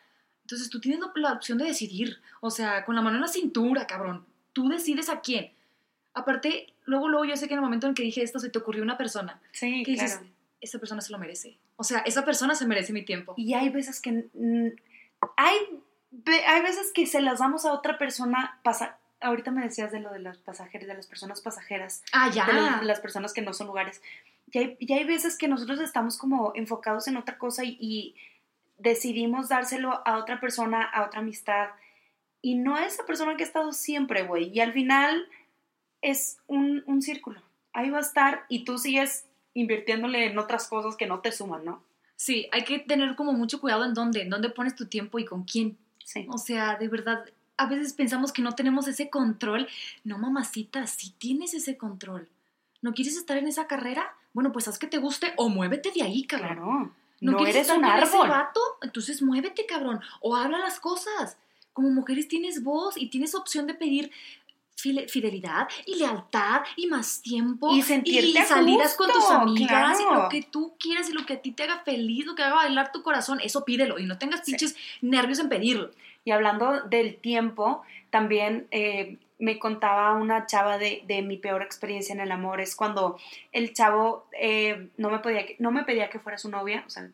Entonces tú tienes la opción de decidir, o sea, con la mano en la cintura, cabrón. Tú decides a quién. Aparte, luego, luego yo sé que en el momento en que dije esto se te ocurrió una persona. Sí, que dices, esa persona se lo merece. O sea, esa persona se merece mi tiempo. Y hay veces que hay, hay veces que se las damos a otra persona pasa ahorita me decías de lo de los pasajeros, de las personas pasajeras. Ah, ya. De, las personas que no son lugares. Y hay, y hay, veces que nosotros estamos como enfocados en otra cosa y decidimos dárselo a otra persona, a otra amistad, y no a esa persona que ha estado siempre, güey. Y al final es un, un, círculo. Ahí va a estar y tú sigues invirtiéndole en otras cosas que no te suman, ¿no? Sí, hay que tener como mucho cuidado en dónde, en dónde pones tu tiempo y con quién. Sí. O sea, de verdad, a veces pensamos que no tenemos ese control. No, mamacita, sí tienes ese control. ¿No quieres estar en esa carrera? Bueno, pues haz que te guste o muévete de ahí, cabrón. Claro. No, eres un árbol. vato, entonces muévete, cabrón. O habla las cosas. Como mujeres tienes voz y tienes opción de pedir fidelidad y lealtad y más tiempo y sentirte y salidas con tus amigas y lo que tú quieras y lo que a ti te haga feliz, lo que haga bailar tu corazón, eso pídelo y no tengas pinches nervios en pedirlo. Y hablando del tiempo, también eh, me contaba una chava de, mi peor experiencia en el amor, es cuando el chavo eh, no, me podía, no me pedía que fuera su novia, o sea,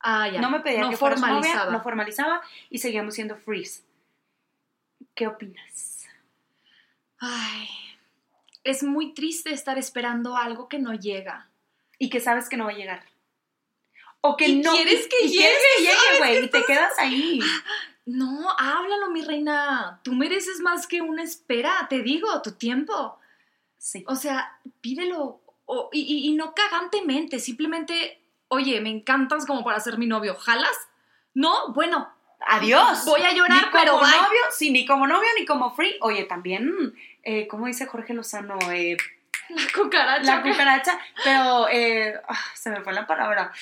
ah, ya. no me pedía que fuera su novia, no formalizaba y seguíamos siendo freeze. ¿Qué opinas? Ay, es muy triste estar esperando algo que no llega. Y que sabes que no va a llegar. O que no. Quieres que llegue, quieres que llegue, güey, y te quedas ahí. No, háblalo, mi reina. Tú mereces más que una espera, te digo, tu tiempo. Sí. O sea, pídelo. y, no cagantemente, simplemente, oye, me encantas como para ser mi novio. ¿Jalas? No, bueno. Adiós. Voy a llorar, ni pero como novio, sí, ni como novio ni como free. Oye, también, eh, ¿cómo dice Jorge Lozano? Eh, la cucaracha. La cucaracha, pero eh, ah, se me fue la palabra.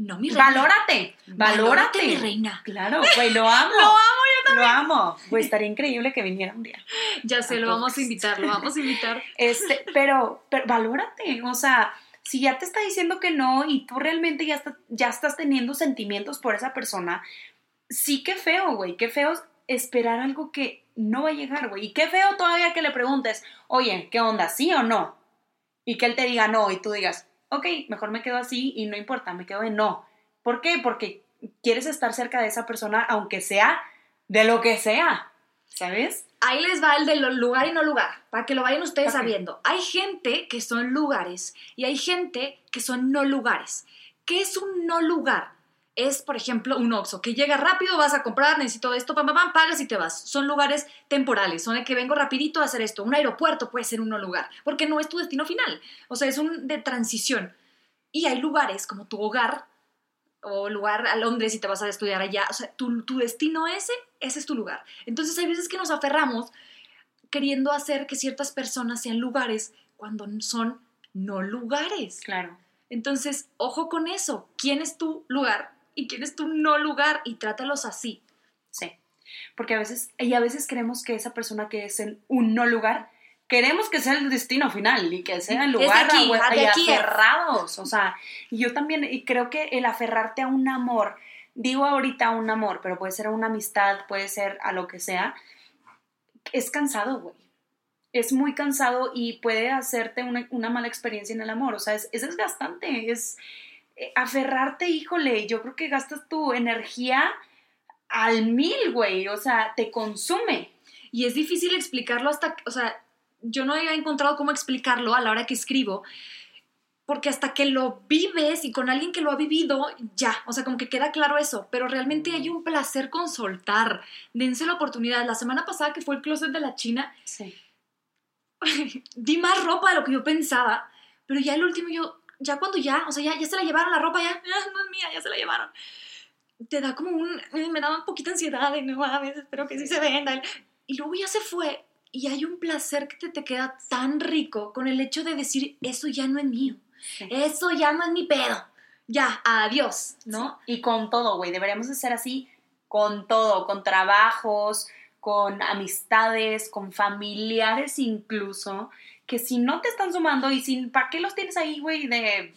No, mi reina. Valórate. Valórate. mi reina. Claro, güey, lo amo. lo amo, yo también. Lo amo. Pues estaría increíble que viniera un día. Ya sé, lo vamos a invitar, lo vamos a invitar. Este, pero, pero valórate. O sea, si ya te está diciendo que no y tú realmente ya, ya estás teniendo sentimientos por esa persona, sí qué feo, güey. Qué feo esperar algo que no va a llegar, güey. Y qué feo todavía que le preguntes, oye, ¿qué onda? ¿Sí o no? Y que él te diga no y tú digas, ok, mejor me quedo así y no importa, me quedo en no. ¿Por qué? Porque quieres estar cerca de esa persona, aunque sea de lo que sea, ¿sabes? Ahí les va el de lugar y no lugar, para que lo vayan ustedes sabiendo. Hay gente que son lugares y hay gente que son no lugares. ¿Qué es un no lugar? Es, por ejemplo, un Oxxo, que llega rápido, vas a comprar, necesito esto, pam, pam, pam, pagas y te vas. Son lugares temporales, son de que vengo rapidito a hacer esto. Un aeropuerto puede ser un lugar, porque no es tu destino final. O sea, es un de transición. Y hay lugares como tu hogar o lugar a Londres y te vas a estudiar allá. O sea, tu, tu destino ese, ese es tu lugar. Entonces hay veces que nos aferramos queriendo hacer que ciertas personas sean lugares cuando son no lugares. Claro. Entonces, ojo con eso. ¿Quién es tu lugar? Y quién es tu no lugar y trátalos así. Sí. Porque a veces, y a veces creemos que esa persona que es en un no lugar, queremos que sea el destino final y que sea el lugar aquí, a- de aquí aferrados. O sea, y yo también, y creo que el aferrarte a un amor, digo ahorita a un amor, pero puede ser a una amistad, puede ser a lo que sea, es cansado, güey. Es muy cansado y puede hacerte una, una mala experiencia en el amor. O sea, es, es desgastante. Es aferrarte, híjole. Yo creo que gastas tu energía al mil, güey. O sea, te consume. Y es difícil explicarlo hasta, o sea, yo no he encontrado cómo explicarlo a la hora que escribo, porque hasta que lo vives y con alguien que lo ha vivido, ya, o sea, como que queda claro eso, pero realmente hay un placer con soltar. Dense la oportunidad. La semana pasada que fue el closet de la China, Sí. di más ropa de lo que yo pensaba, pero ya el último yo, ya cuando ya, o sea, ya, ya se la llevaron la ropa, ya, "Ah, no es mía, ya se la llevaron. Te da como un, eh, me daba un poquita ansiedad de no mames, espero que sí se venda. Y luego ya se fue y hay un placer que te, te queda tan rico con el hecho de decir, eso ya no es mío, Sí. eso ya no es mi pedo, ya, adiós, ¿no? Y con todo, güey. Deberíamos de ser así con todo, con trabajos, con amistades, con familiares incluso, que si no te están sumando y sin, ¿para qué los tienes ahí, güey? De,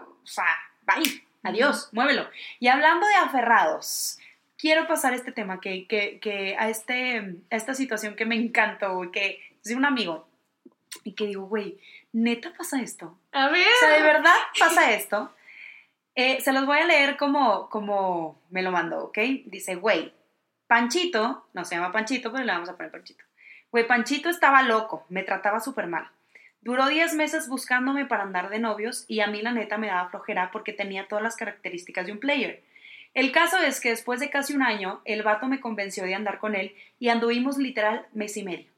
o sea, bye, adiós, muévelo. Y hablando de aferrados, quiero pasar este tema, que, que, que a, este, a esta situación que me encantó, güey, que es de un amigo, y que digo, güey, neta pasa esto. A ver. O sea, de verdad pasa esto. Eh, se los voy a leer como, como me lo mandó, ¿ok? Dice, güey, Panchito, no se llama Panchito, pero le vamos a poner Panchito. Güey, Panchito estaba loco, me trataba súper mal. Duró 10 meses buscándome para andar de novios y a mí la neta me daba flojera porque tenía todas las características de un player. El caso es que después de casi un año, el vato me convenció de andar con él y anduvimos literal mes y medio.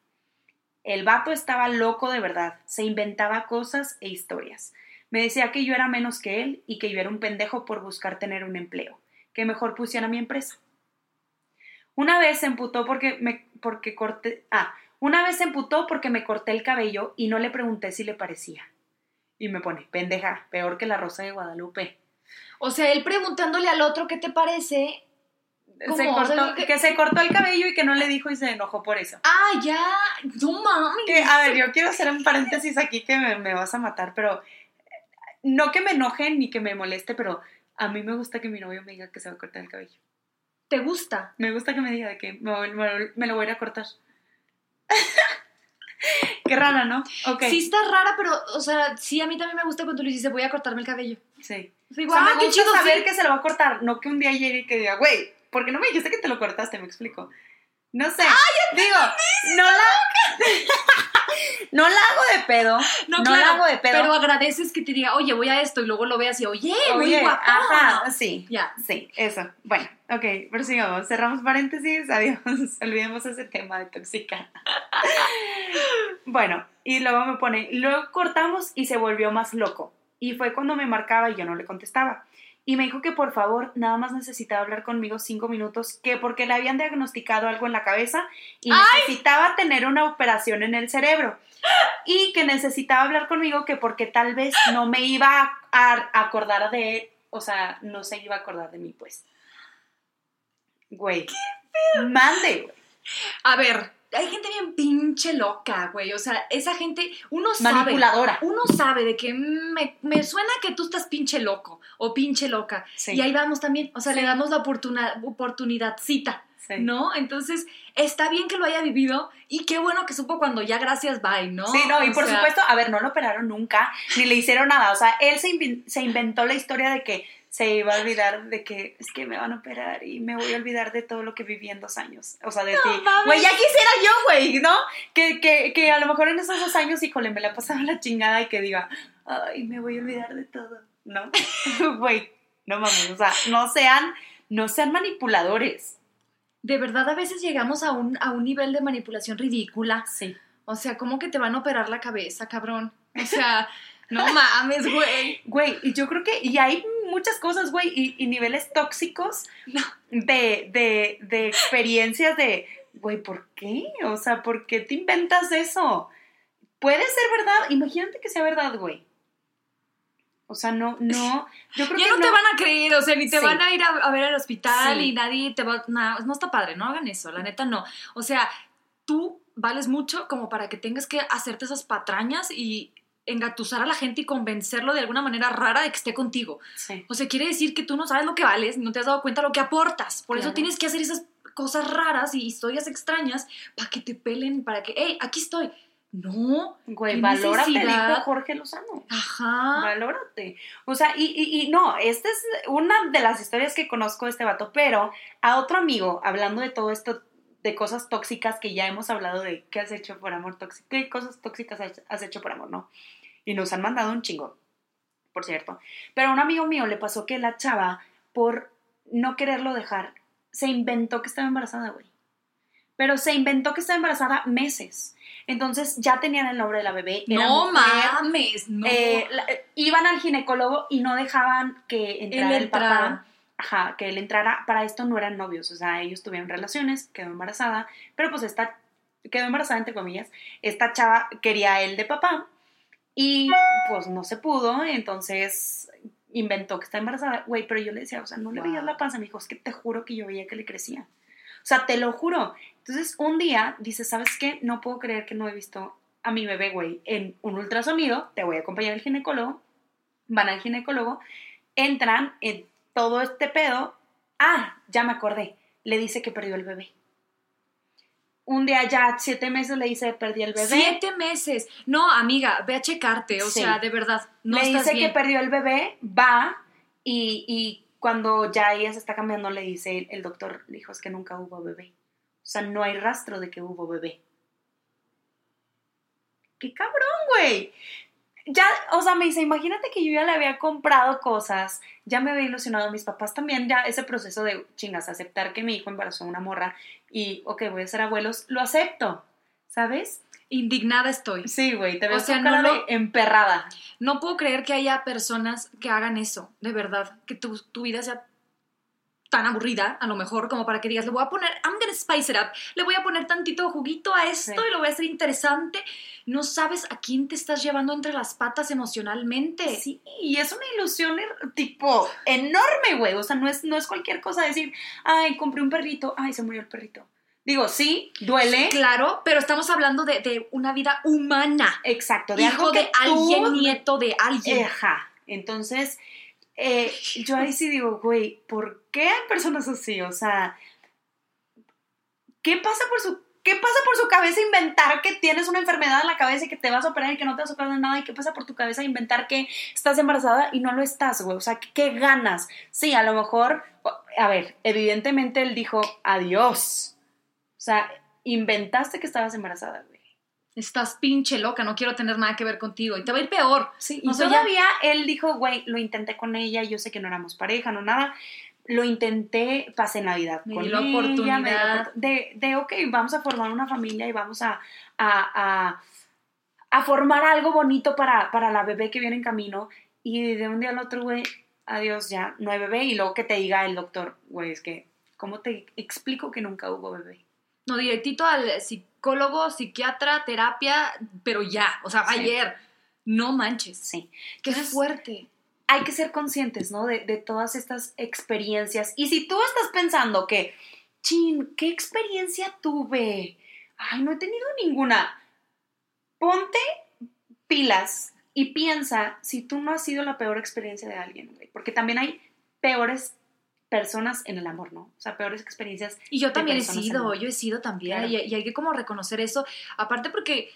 El vato estaba loco de verdad, se inventaba cosas e historias. Me decía que yo era menos que él y que yo era un pendejo por buscar tener un empleo, que mejor pusiera mi empresa. Una vez se emputó porque me porque corté, ah, una vez se emputó porque me corté el cabello y no le pregunté si le parecía. Y me pone, pendeja, peor que la rosa de Guadalupe. O sea, él preguntándole al otro qué te parece. ¿Cómo? Se O sea, cortó, que- que se cortó el cabello y que no le dijo y se enojó por eso. Ah, ya. No mames. Que, a ver, yo quiero hacer un paréntesis aquí que me, me vas a matar, pero no que me enoje ni que me moleste, pero a mí me gusta que mi novio me diga que se va a cortar el cabello. ¿Te gusta? Me gusta que me diga de que me- me lo voy a ir a cortar. Qué rara, ¿no? Ok. Sí está rara, pero, o sea, sí, a mí también me gusta cuando le dices, voy a cortarme el cabello. Sí. Digo, O sea, ah, me qué gusta chido, saber sí. que se lo va a cortar, no que un día llegue y que diga, güey, ¿por qué no me dijiste que te lo cortaste? Me explico. No sé. Digo, no la... no la hago de pedo. No, claro, la hago de pedo. Pero agradeces que te diga, oye, voy a esto, y luego lo veas y, oye, muy Oye, guapa. Ajá, sí. Ya. Sí, eso. Bueno, ok, prosigamos. Cerramos paréntesis, adiós. Olvidemos ese tema de tóxica. bueno, y luego me pone, luego cortamos y se volvió más loco. Y fue cuando me marcaba y yo no le contestaba. Y me dijo que por favor nada más necesitaba hablar conmigo cinco minutos, que porque le habían diagnosticado algo en la cabeza y necesitaba tener una operación en el cerebro. Y que necesitaba hablar conmigo que porque tal vez no me iba a, acordar de él, o sea, no se iba a acordar de mí, pues. Güey. Mande, güey. A ver, hay gente bien pinche loca, güey. O sea, esa gente, uno sabe. Manipuladora. Uno sabe de que mm, me, me suena que tú estás pinche loco o pinche loca. Sí. Y ahí vamos también. O sea, Sí. le damos la oportuna, oportunidadcita. Sí. ¿No? Entonces, está bien que lo haya vivido y qué bueno que supo cuando ya gracias, bye, ¿no? Sí, no, y O por sea, supuesto, a ver, no lo operaron nunca, ni le hicieron nada. O sea, él se, se inventó la historia de que se iba a olvidar de que es que me van a operar y me voy a olvidar de todo lo que viví en dos años. O sea, de ti. mames. Güey, ya quisiera yo, güey, ¿no? Que, que, que a lo mejor en esos dos años, híjole, me la pasaba la chingada y que diga, ay, me voy a olvidar de todo, ¿no? Güey, no mames, o sea, no sean, no sean manipuladores. De verdad, a veces llegamos a un, a un nivel de manipulación ridícula. Sí. O sea, ¿cómo que te van a operar la cabeza, cabrón? O sea, no mames, güey. Güey, y yo creo que, y hay muchas cosas, güey, y, y niveles tóxicos de, de, de experiencias de, güey, ¿por qué? O sea, ¿por qué te inventas eso? Puede ser verdad, imagínate que sea verdad, güey. O sea, no, no. Yo creo ya no, te van a creer, o sea, ni te van a ir a, ver al hospital y nadie te va. No, no está padre, no hagan eso, la neta no. O sea, tú vales mucho como para que tengas que hacerte esas patrañas y engatusar a la gente y convencerlo de alguna manera rara de que esté contigo. O sea, quiere decir que tú no sabes lo que vales, no te has dado cuenta de lo que aportas. Por eso tienes que hacer esas cosas raras y historias extrañas para que te pelen, para que, hey, aquí estoy. No, güey, valórate, dijo Jorge Lozano. Ajá. Valórate. O sea, y, y, y, no, esta es una de las historias que conozco de este vato, pero a otro amigo, hablando de todo esto, de cosas tóxicas que ya hemos hablado de qué has hecho por amor tóxico, qué cosas tóxicas has hecho por amor, ¿no? Y nos han mandado un chingo, por cierto. Pero a un amigo mío le pasó que la chava, por no quererlo dejar, se inventó que estaba embarazada, güey. Pero se inventó que estaba embarazada meses. Entonces ya tenían el nombre de la bebé. no mames, no. Eh, eh, iban al ginecólogo y no dejaban que entrara el papá. Ajá, que él entrara. Para esto no eran novios, o sea, ellos tuvieron relaciones, quedó embarazada, pero pues esta quedó embarazada entre comillas. Esta chava quería a él de papá y pues no se pudo, entonces inventó que está embarazada. Güey, pero yo le decía, o sea, no le veías la panza, me dijo, es que te juro que yo veía que le crecía. O sea, te lo juro. Entonces, un día dice, ¿sabes qué? No puedo creer que no he visto a mi bebé, güey, en un ultrasonido. Te voy a acompañar al ginecólogo. Van al ginecólogo, entran en todo este pedo. Ah, ya me acordé. Le dice que perdió el bebé un día ya, siete meses, le dice, perdí el bebé. Siete meses. No, amiga, ve a checarte, o sea, de verdad, no Le dice que perdió el bebé, va y, cuando ya ella se está cambiando, le dice el doctor, le dijo, es que nunca hubo bebé. O sea, no hay rastro de que hubo bebé. ¡Qué cabrón, güey! ya, o sea, me dice, imagínate que yo ya le había comprado cosas, ya me había ilusionado, mis papás también, ya ese proceso de chingas, aceptar que mi hijo embarazó a una morra y, ok, voy a ser abuelos, lo acepto, ¿sabes? Indignada estoy. Sí, güey, te veo o sea, no emperrada. No puedo creer que haya personas que hagan eso, de verdad, que tu, tu vida sea tan aburrida, a lo mejor, como para que digas, le voy a poner, I'm gonna spice it up, le voy a poner tantito juguito a esto y lo voy a hacer interesante. No sabes a quién te estás llevando entre las patas emocionalmente. Sí, y es una ilusión tipo enorme, güey. O sea, no es, no es cualquier cosa decir, ay, compré un perrito, ay, se murió el perrito. Digo, sí, duele. claro, pero estamos hablando de, una vida humana. Exacto, de Hijo de alguien, nieto de alguien. Ajá. Entonces, eh, yo ahí sí digo, güey, ¿por qué hay personas así? O sea, ¿qué pasa por su ¿Qué pasa por su cabeza inventar que tienes una enfermedad en la cabeza y que te vas a operar y que no te vas a operar de nada? ¿Y qué pasa por tu cabeza inventar que estás embarazada y no lo estás, güey? O sea, ¿qué, ganas? Sí, a lo mejor, a ver, evidentemente él dijo adiós. O sea, inventaste que estabas embarazada, güey estás pinche loca, no quiero tener nada que ver contigo y te va a ir peor. Sí, y todavía él dijo, güey, lo intenté con ella, yo sé que no éramos pareja, no nada, lo intenté, pasé Navidad con ella, oportunidad. de, de, ok, vamos a formar una familia y vamos a, a, a, formar algo bonito para, para la bebé que viene en camino y de un día al otro, güey, adiós, ya, no hay bebé y luego que te diga el doctor, güey, es que, ¿cómo te explico que nunca hubo bebé? No, directito al psicólogo, psiquiatra, terapia, pero ya, o sea, ayer. No manches. Sí. Qué fuerte. Hay que ser conscientes, ¿no? De, de, todas estas experiencias. Y si tú estás pensando que, chin, ¿qué experiencia tuve? Ay, no he tenido ninguna. Ponte pilas y piensa si tú no has sido la peor experiencia de alguien, güey. Porque también hay peores personas en el amor, ¿no? O sea, peores experiencias. Y yo también he sido, yo he sido también, y, hay que como reconocer eso, aparte porque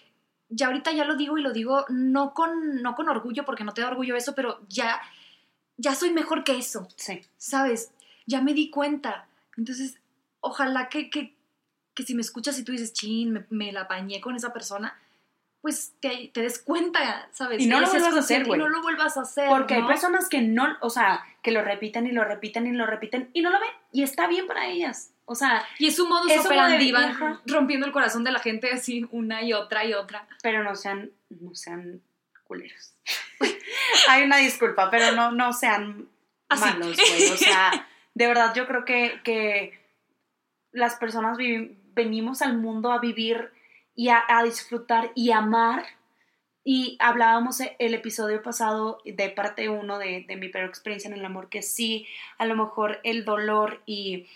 ya ahorita ya lo digo y lo digo no con, no con orgullo, porque no te da orgullo eso, pero ya, ya soy mejor que eso. Sí. ¿Sabes? Ya me di cuenta. Entonces, ojalá que, que, que si me escuchas y tú dices, chin, me, me la apañé con esa persona, pues te, te, des cuenta, ¿sabes? Y no lo vuelvas a hacer, güey. Y no lo vuelvas a hacer. Porque hay personas que no, o sea, que lo repiten y lo repiten y lo repiten y no lo ven. Y está bien para ellas. O sea. Y es un modo operandi, van rompiendo el corazón de la gente así una y otra y otra. Pero no sean, no sean culeros. hay una disculpa, pero no, no sean malos, güey. O sea, de verdad, yo creo que, que las personas venimos al mundo a vivir y a, disfrutar y amar. Y hablábamos e, el episodio pasado de parte uno de, de mi peor experiencia en el amor, que sí, a lo mejor el dolor y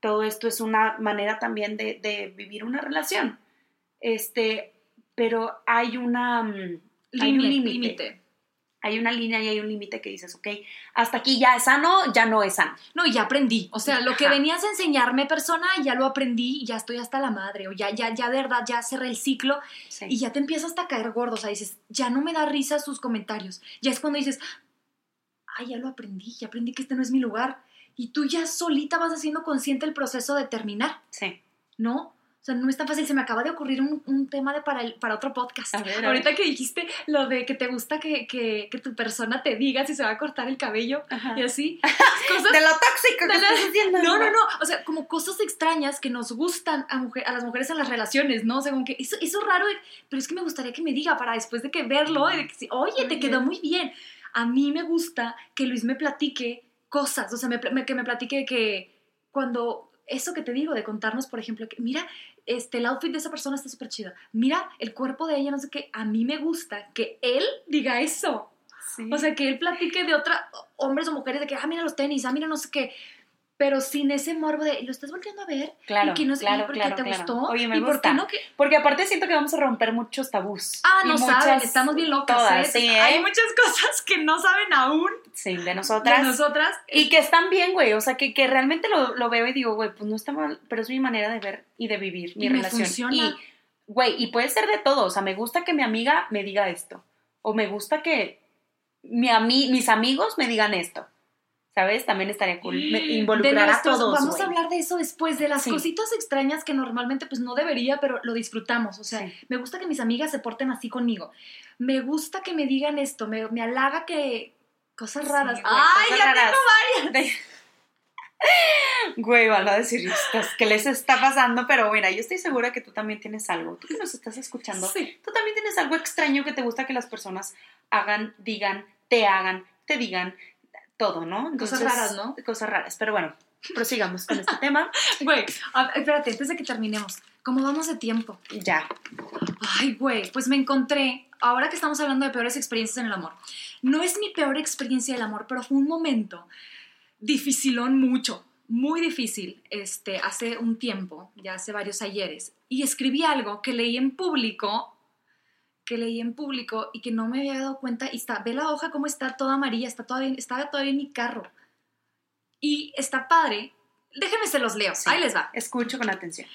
todo esto es una manera también de, de vivir una relación. Este, pero hay una... Mm, hay un límite hay una línea y hay un límite que dices, ok, hasta aquí ya es sano, ya no es sano. No, ya aprendí. O sea, lo que venías a enseñarme, persona, ya lo aprendí, ya estoy hasta la madre, o ya, ya, ya de verdad, ya cerré el ciclo y ya te empiezas hasta a caer gordo. O sea, dices, ya no me da risa sus comentarios. Ya es cuando dices, ay, ya lo aprendí, ya aprendí que este no es mi lugar. Y tú ya solita vas haciendo consciente el proceso de terminar. Sí. ¿No? O sea, no es tan fácil. Se me acaba de ocurrir un, tema de para, el, para otro podcast. Ahorita que dijiste lo de que te gusta que, que, que, tu persona te diga si se va a cortar el cabello y así. Cosas, de lo tóxico que estás diciendo. No, no, no. O sea, como cosas extrañas que nos gustan a, mujer, a las mujeres en las relaciones, ¿no? O sea, como que eso, es raro, pero es que me gustaría que me diga para después de que verlo, de que, oye, te quedó muy bien. A mí me gusta que Luis me platique cosas, o sea, que me platique que cuando eso que te digo, de contarnos, por ejemplo, que mira, este, el outfit de esa persona está súper chido. Mira, el cuerpo de ella, no sé qué. A mí me gusta que él diga eso. O sea, que él platique de otra, hombres o mujeres, de que, ah, mira los tenis, ah, mira no sé qué pero sin ese morbo de lo estás volviendo a ver claro, y que no claro, porque te gustó Oye, me gusta. no Porque aparte siento que vamos a romper muchos tabús. Ah, no saben, estamos bien locas. ¿eh? ¿eh? Hay muchas cosas que no saben aún. Sí, de nosotras. De nosotras. Y que están bien, güey. O sea, que, que realmente lo, lo, veo y digo, güey, pues no está mal, pero es mi manera de ver y de vivir mi relación. Funciona. Y, güey, y puede ser de todo. O sea, me gusta que mi amiga me diga esto. O me gusta que mi mis amigos me digan esto. ¿Sabes? También estaría cool involucrar a todos. Vamos a hablar de eso después, de las cositas extrañas que normalmente pues no debería, pero lo disfrutamos. O sea, me gusta que mis amigas se porten así conmigo. Me gusta que me digan esto, me, me halaga que... Cosas raras. ¡Ay, ya tengo varias! Güey, van a decir, ¿qué les está pasando? Pero mira, yo estoy segura que tú también tienes algo. Tú que nos estás escuchando, sí. tú también tienes algo extraño que te gusta que las personas hagan, digan, te hagan, te digan, todo, ¿no? cosas raras, ¿no? Cosas raras, pero bueno, prosigamos con este tema. Güey, espérate, antes de que terminemos, ¿cómo vamos de tiempo? Ya. Ay, güey, pues me encontré, ahora que estamos hablando de peores experiencias en el amor, no es mi peor experiencia del amor, pero fue un momento dificilón mucho, muy difícil, este, hace un tiempo, ya hace varios ayeres, y escribí algo que leí en público que leí en público y que no me había dado cuenta y está, ve la hoja como está toda amarilla, está todavía, estaba todavía en mi carro. Y está padre. Déjenme se los leo. Ahí les va. Escucho con atención.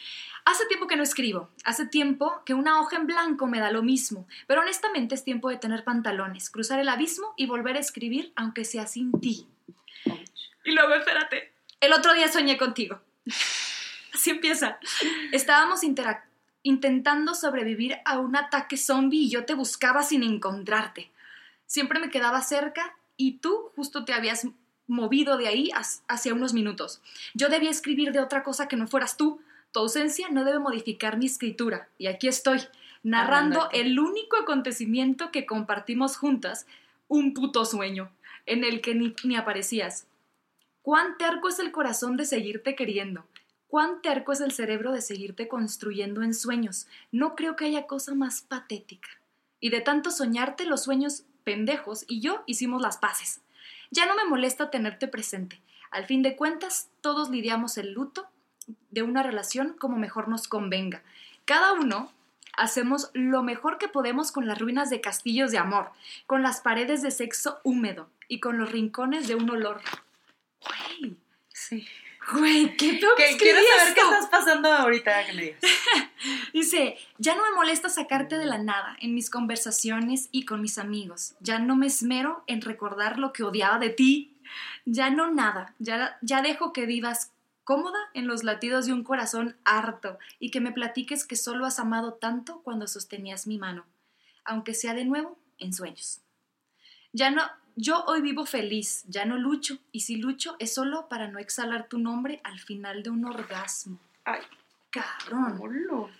Hace tiempo que no escribo. Hace tiempo que una hoja en blanco me da lo mismo. Pero honestamente es tiempo de tener pantalones, cruzar el abismo y volver a escribir aunque sea sin ti. Y luego, espérate. El otro día soñé contigo. Así empieza. Estábamos interactuando intentando sobrevivir a un ataque zombie y yo te buscaba sin encontrarte. Siempre me quedaba cerca y tú justo te habías movido de ahí hacia unos minutos. Yo debía escribir de otra cosa que no fueras tú. Tu ausencia no debe modificar mi escritura. Y aquí estoy, narrando el único acontecimiento que compartimos juntas, un puto sueño, en el que ni, ni aparecías. Cuán terco es el corazón de seguirte queriendo. Cuán terco es el cerebro de seguirte construyendo en sueños. No creo que haya cosa más patética. Y de tanto soñarte los sueños pendejos y yo hicimos las paces. Ya no me molesta tenerte presente. Al fin de cuentas, todos lidiamos el luto de una relación como mejor nos convenga. Cada uno hacemos lo mejor que podemos con las ruinas de castillos de amor, con las paredes de sexo húmedo y con los rincones de un olor. Sí. Güey, qué peor que Quiero saber qué estás pasando ahorita que me digas. Dice, ya no me molesta sacarte de la nada en mis conversaciones y con mis amigos. Ya no me esmero en recordar lo que odiaba de ti. Ya no nada. Ya, ya dejo que vivas cómoda en los latidos de un corazón harto y que me platiques que solo has amado tanto cuando sostenías mi mano, aunque sea de nuevo en sueños. Ya no, yo hoy vivo feliz, ya no lucho, y si lucho es solo para no exhalar tu nombre al final de un orgasmo. Ay, cabrón.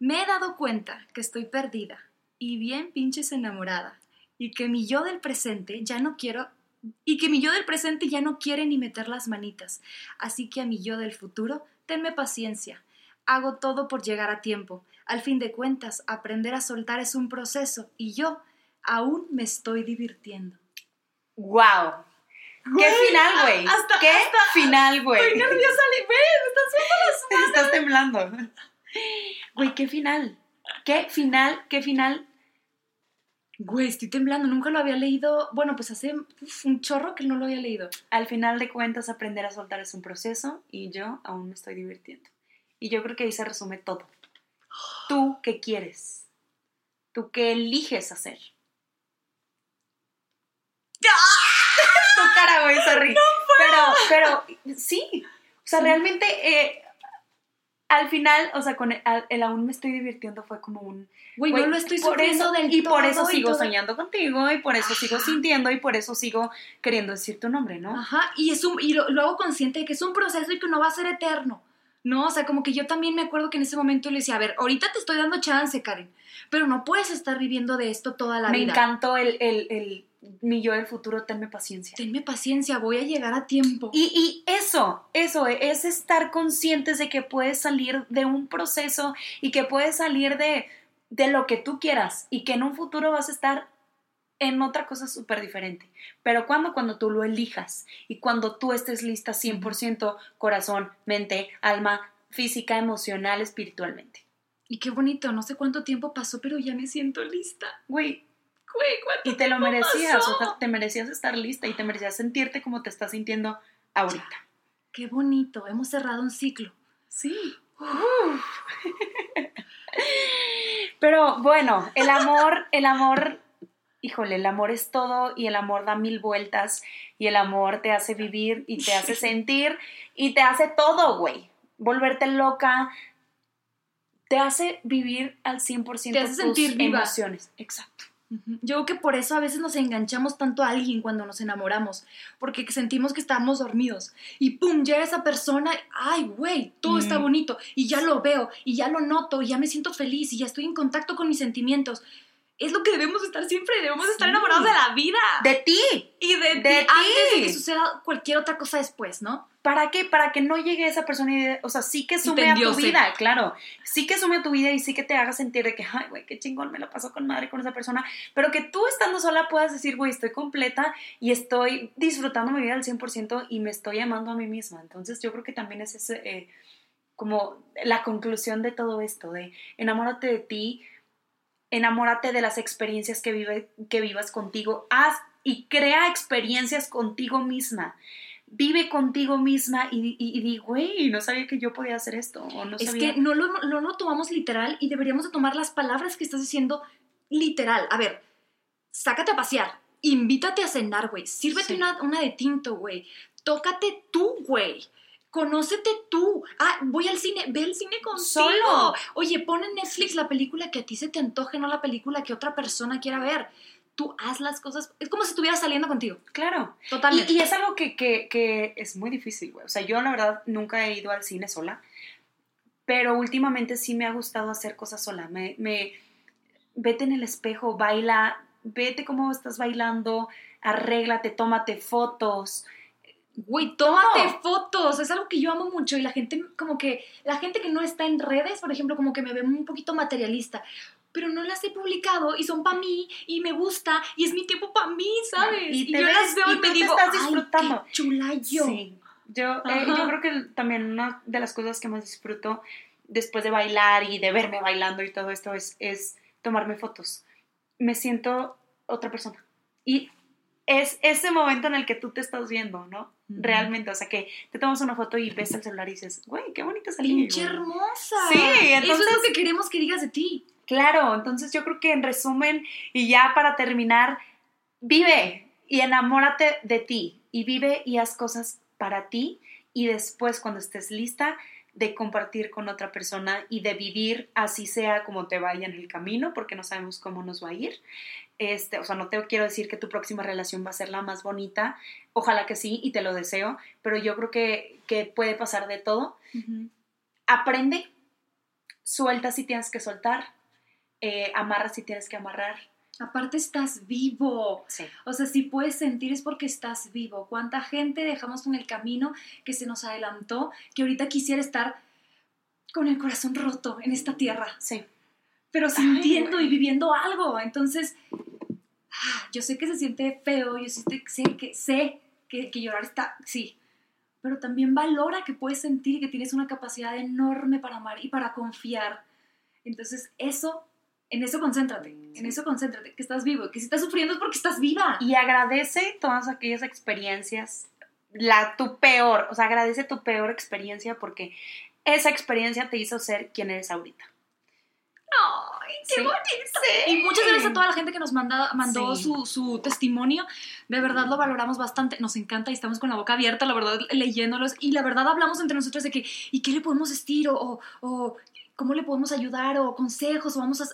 Me he dado cuenta que estoy perdida y bien pinches enamorada y que mi yo del presente ya no quiero y que mi yo del presente ya no quiere ni meter las manitas. Así que a mi yo del futuro, tenme paciencia. Hago todo por llegar a tiempo. Al fin de cuentas, aprender a soltar es un proceso y yo aún me estoy divirtiendo. ¡Wow! ¿Qué final, güey? ¿Qué final, güey? Estoy nerviosa, me estás suelto las. Estás temblando. Güey, ¿qué final? ¿Qué final? ¿Qué final? Güey, estoy temblando, nunca lo había leído. Bueno, pues hace un chorro que no lo había leído. Al final de cuentas, aprender a soltar es un proceso y yo aún me estoy divirtiendo. Y yo creo que ahí se resume todo. ¿Tú qué quieres? ¿Tú qué eliges hacer? tu cara, güey, sorry. pero, pero, sí. O sea, realmente, eh, al final, o sea, con el, aún me estoy divirtiendo fue como un... Güey, no lo estoy sufriendo del Y por eso sigo soñando contigo, y por eso sigo sintiendo, y por eso sigo queriendo decir tu nombre, ¿no? Ajá, y, es un, y lo, lo hago consciente de que es un proceso y que no va a ser eterno. ¿no? O sea, como que yo también me acuerdo que en ese momento le decía, a ver, ahorita te estoy dando chance, Karen, pero no puedes estar viviendo de esto toda la vida. Me encantó el, el, el, mi yo del futuro, tenme paciencia. Tenme paciencia, voy a llegar a tiempo. Y, y eso, eso, es estar conscientes de que puedes salir de un proceso y que puedes salir de, de lo que tú quieras y que en un futuro vas a estar en otra cosa súper diferente. Pero cuando, cuando tú lo elijas y cuando tú estés lista 100% corazón, mente, alma, física, emocional, espiritualmente. Y qué bonito, no sé cuánto tiempo pasó, pero ya me siento lista. Güey. Güey, ¿cuánto Y te lo merecías, o sea, te merecías estar lista y te merecías sentirte como te estás sintiendo ahorita. Qué bonito, hemos cerrado un ciclo. Sí. pero bueno, el amor, el amor híjole, el amor es todo y el amor da mil vueltas y el amor te hace vivir y te hace sentir y te hace todo, güey. Volverte loca, te hace vivir al 100% te hace tus sentir emociones. Exacto. Yo creo que por eso a veces nos enganchamos tanto a alguien cuando nos enamoramos, porque sentimos que estamos dormidos y pum, llega esa persona, ay, güey, todo está bonito y ya lo veo y ya lo noto y ya me siento feliz y ya estoy en contacto con mis sentimientos es lo que debemos estar siempre, debemos estar enamorados de la vida. De ti. Y de, ti, antes de que suceda cualquier otra cosa después, ¿no? ¿Para qué? Para que no llegue esa persona o sea, sí que sume a tu vida, claro. Sí que sume a tu vida y sí que te haga sentir de que, ay, güey, qué chingón, me la pasó con madre con esa persona. Pero que tú estando sola puedas decir, güey, estoy completa y estoy disfrutando mi vida al 100% y me estoy amando a mí misma. Entonces yo creo que también es ese, eh, como la conclusión de todo esto, de enamórate de ti, enamórate de las experiencias que, vive, que vivas contigo, haz y crea experiencias contigo misma. Vive contigo misma y, y, di, güey, no sabía que yo podía hacer esto. O no es que no lo, no lo tomamos literal y deberíamos de tomar las palabras que estás diciendo literal. A ver, sácate a pasear, invítate a cenar, güey, sírvete una, una de tinto, güey, tócate tú, güey conócete tú. Ah, voy al cine, ve el cine contigo. Solo. Oye, pon en Netflix la película que a ti se te antoje, no la película que otra persona quiera ver. Tú haz las cosas. Es como si estuvieras saliendo contigo. Claro. Totalmente. Y, es algo que, es muy difícil, güey. O sea, yo la verdad nunca he ido al cine sola. Pero últimamente sí me ha gustado hacer cosas sola. Me, me vete en el espejo, baila, vete cómo estás bailando, arréglate, tómate fotos güey, tómate fotos, es algo que yo amo mucho y la gente como que, la gente que no está en redes, por ejemplo, como que me ve un poquito materialista, pero no las he publicado y son para mí y me gusta y es mi tiempo para mí, ¿sabes? Y, yo las veo y, me digo, estás disfrutando. Ay, qué chula yo. Sí. Yo, eh, yo creo que también una de las cosas que más disfruto después de bailar y de verme bailando y todo esto es, es tomarme fotos. Me siento otra persona. Y es ese momento en el que tú te estás viendo, ¿no? Realmente, o sea, que te tomas una foto y ves el celular y dices, güey, qué bonita salí. ¡Pinche hermosa! Sí, entonces... Eso es lo que queremos que digas de ti. Claro, entonces yo creo que en resumen, y ya para terminar, vive y enamórate de ti y vive y haz cosas para ti y después cuando estés lista de compartir con otra persona y de vivir así sea como te vaya en el camino, porque no sabemos cómo nos va a ir. Este, o sea, no te quiero decir que tu próxima relación va a ser la más bonita, ojalá que sí, y te lo deseo, pero yo creo que, puede pasar de todo. Aprende, suelta si tienes que soltar, eh, amarra si tienes que amarrar. Aparte estás vivo. O sea, si puedes sentir es porque estás vivo. ¿Cuánta gente dejamos en el camino que se nos adelantó, que ahorita quisiera estar con el corazón roto en esta tierra? Sí. pero sintiendo y viviendo algo. Entonces, ah, yo sé que se siente feo, yo sé que, sé que, que llorar está, sí, pero también valora que puedes sentir que tienes una capacidad enorme para amar y para confiar. Entonces, eso, en eso concéntrate, en eso concéntrate, que estás vivo, que si estás sufriendo es porque estás viva. Y agradece todas aquellas experiencias, la tu peor, o sea, agradece tu peor experiencia porque esa experiencia te hizo ser quien eres ahorita. ¡Ay, qué bonito! Y muchas gracias a toda la gente que nos manda, mandó su, testimonio. De verdad lo valoramos bastante. Nos encanta y estamos con la boca abierta, la verdad, leyéndolos. Y la verdad hablamos entre nosotros de que, ¿y qué le podemos decir? O, o cómo le podemos ayudar, o consejos, o vamos a...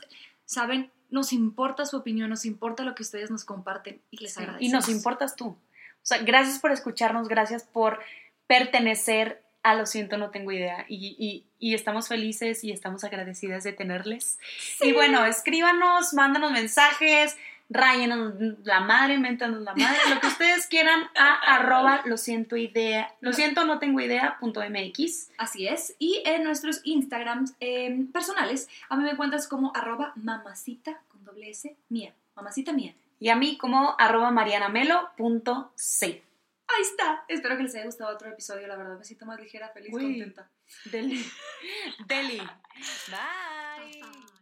¿Saben? Nos importa su opinión, nos importa lo que ustedes nos comparten y les agradecemos. Y nos importas tú. O sea, gracias por escucharnos, gracias por pertenecer a Lo siento, no tengo idea. Y, estamos felices y estamos agradecidas de tenerles. Y bueno, escríbanos, mándanos mensajes, rayenos la madre, mentanos la madre, lo que ustedes quieran a arroba lo siento idea, lo siento no tengo idea punto mx. Así es. Y en nuestros Instagrams em, personales, a mí me encuentras como arroba mamacita con doble S mía, mamacita mía. Y a mí como arroba marianamelo.c. Ahí está. Espero que les haya gustado otro episodio. La verdad me siento más ligera, feliz, Uy. contenta. Deli. Deli. Bye.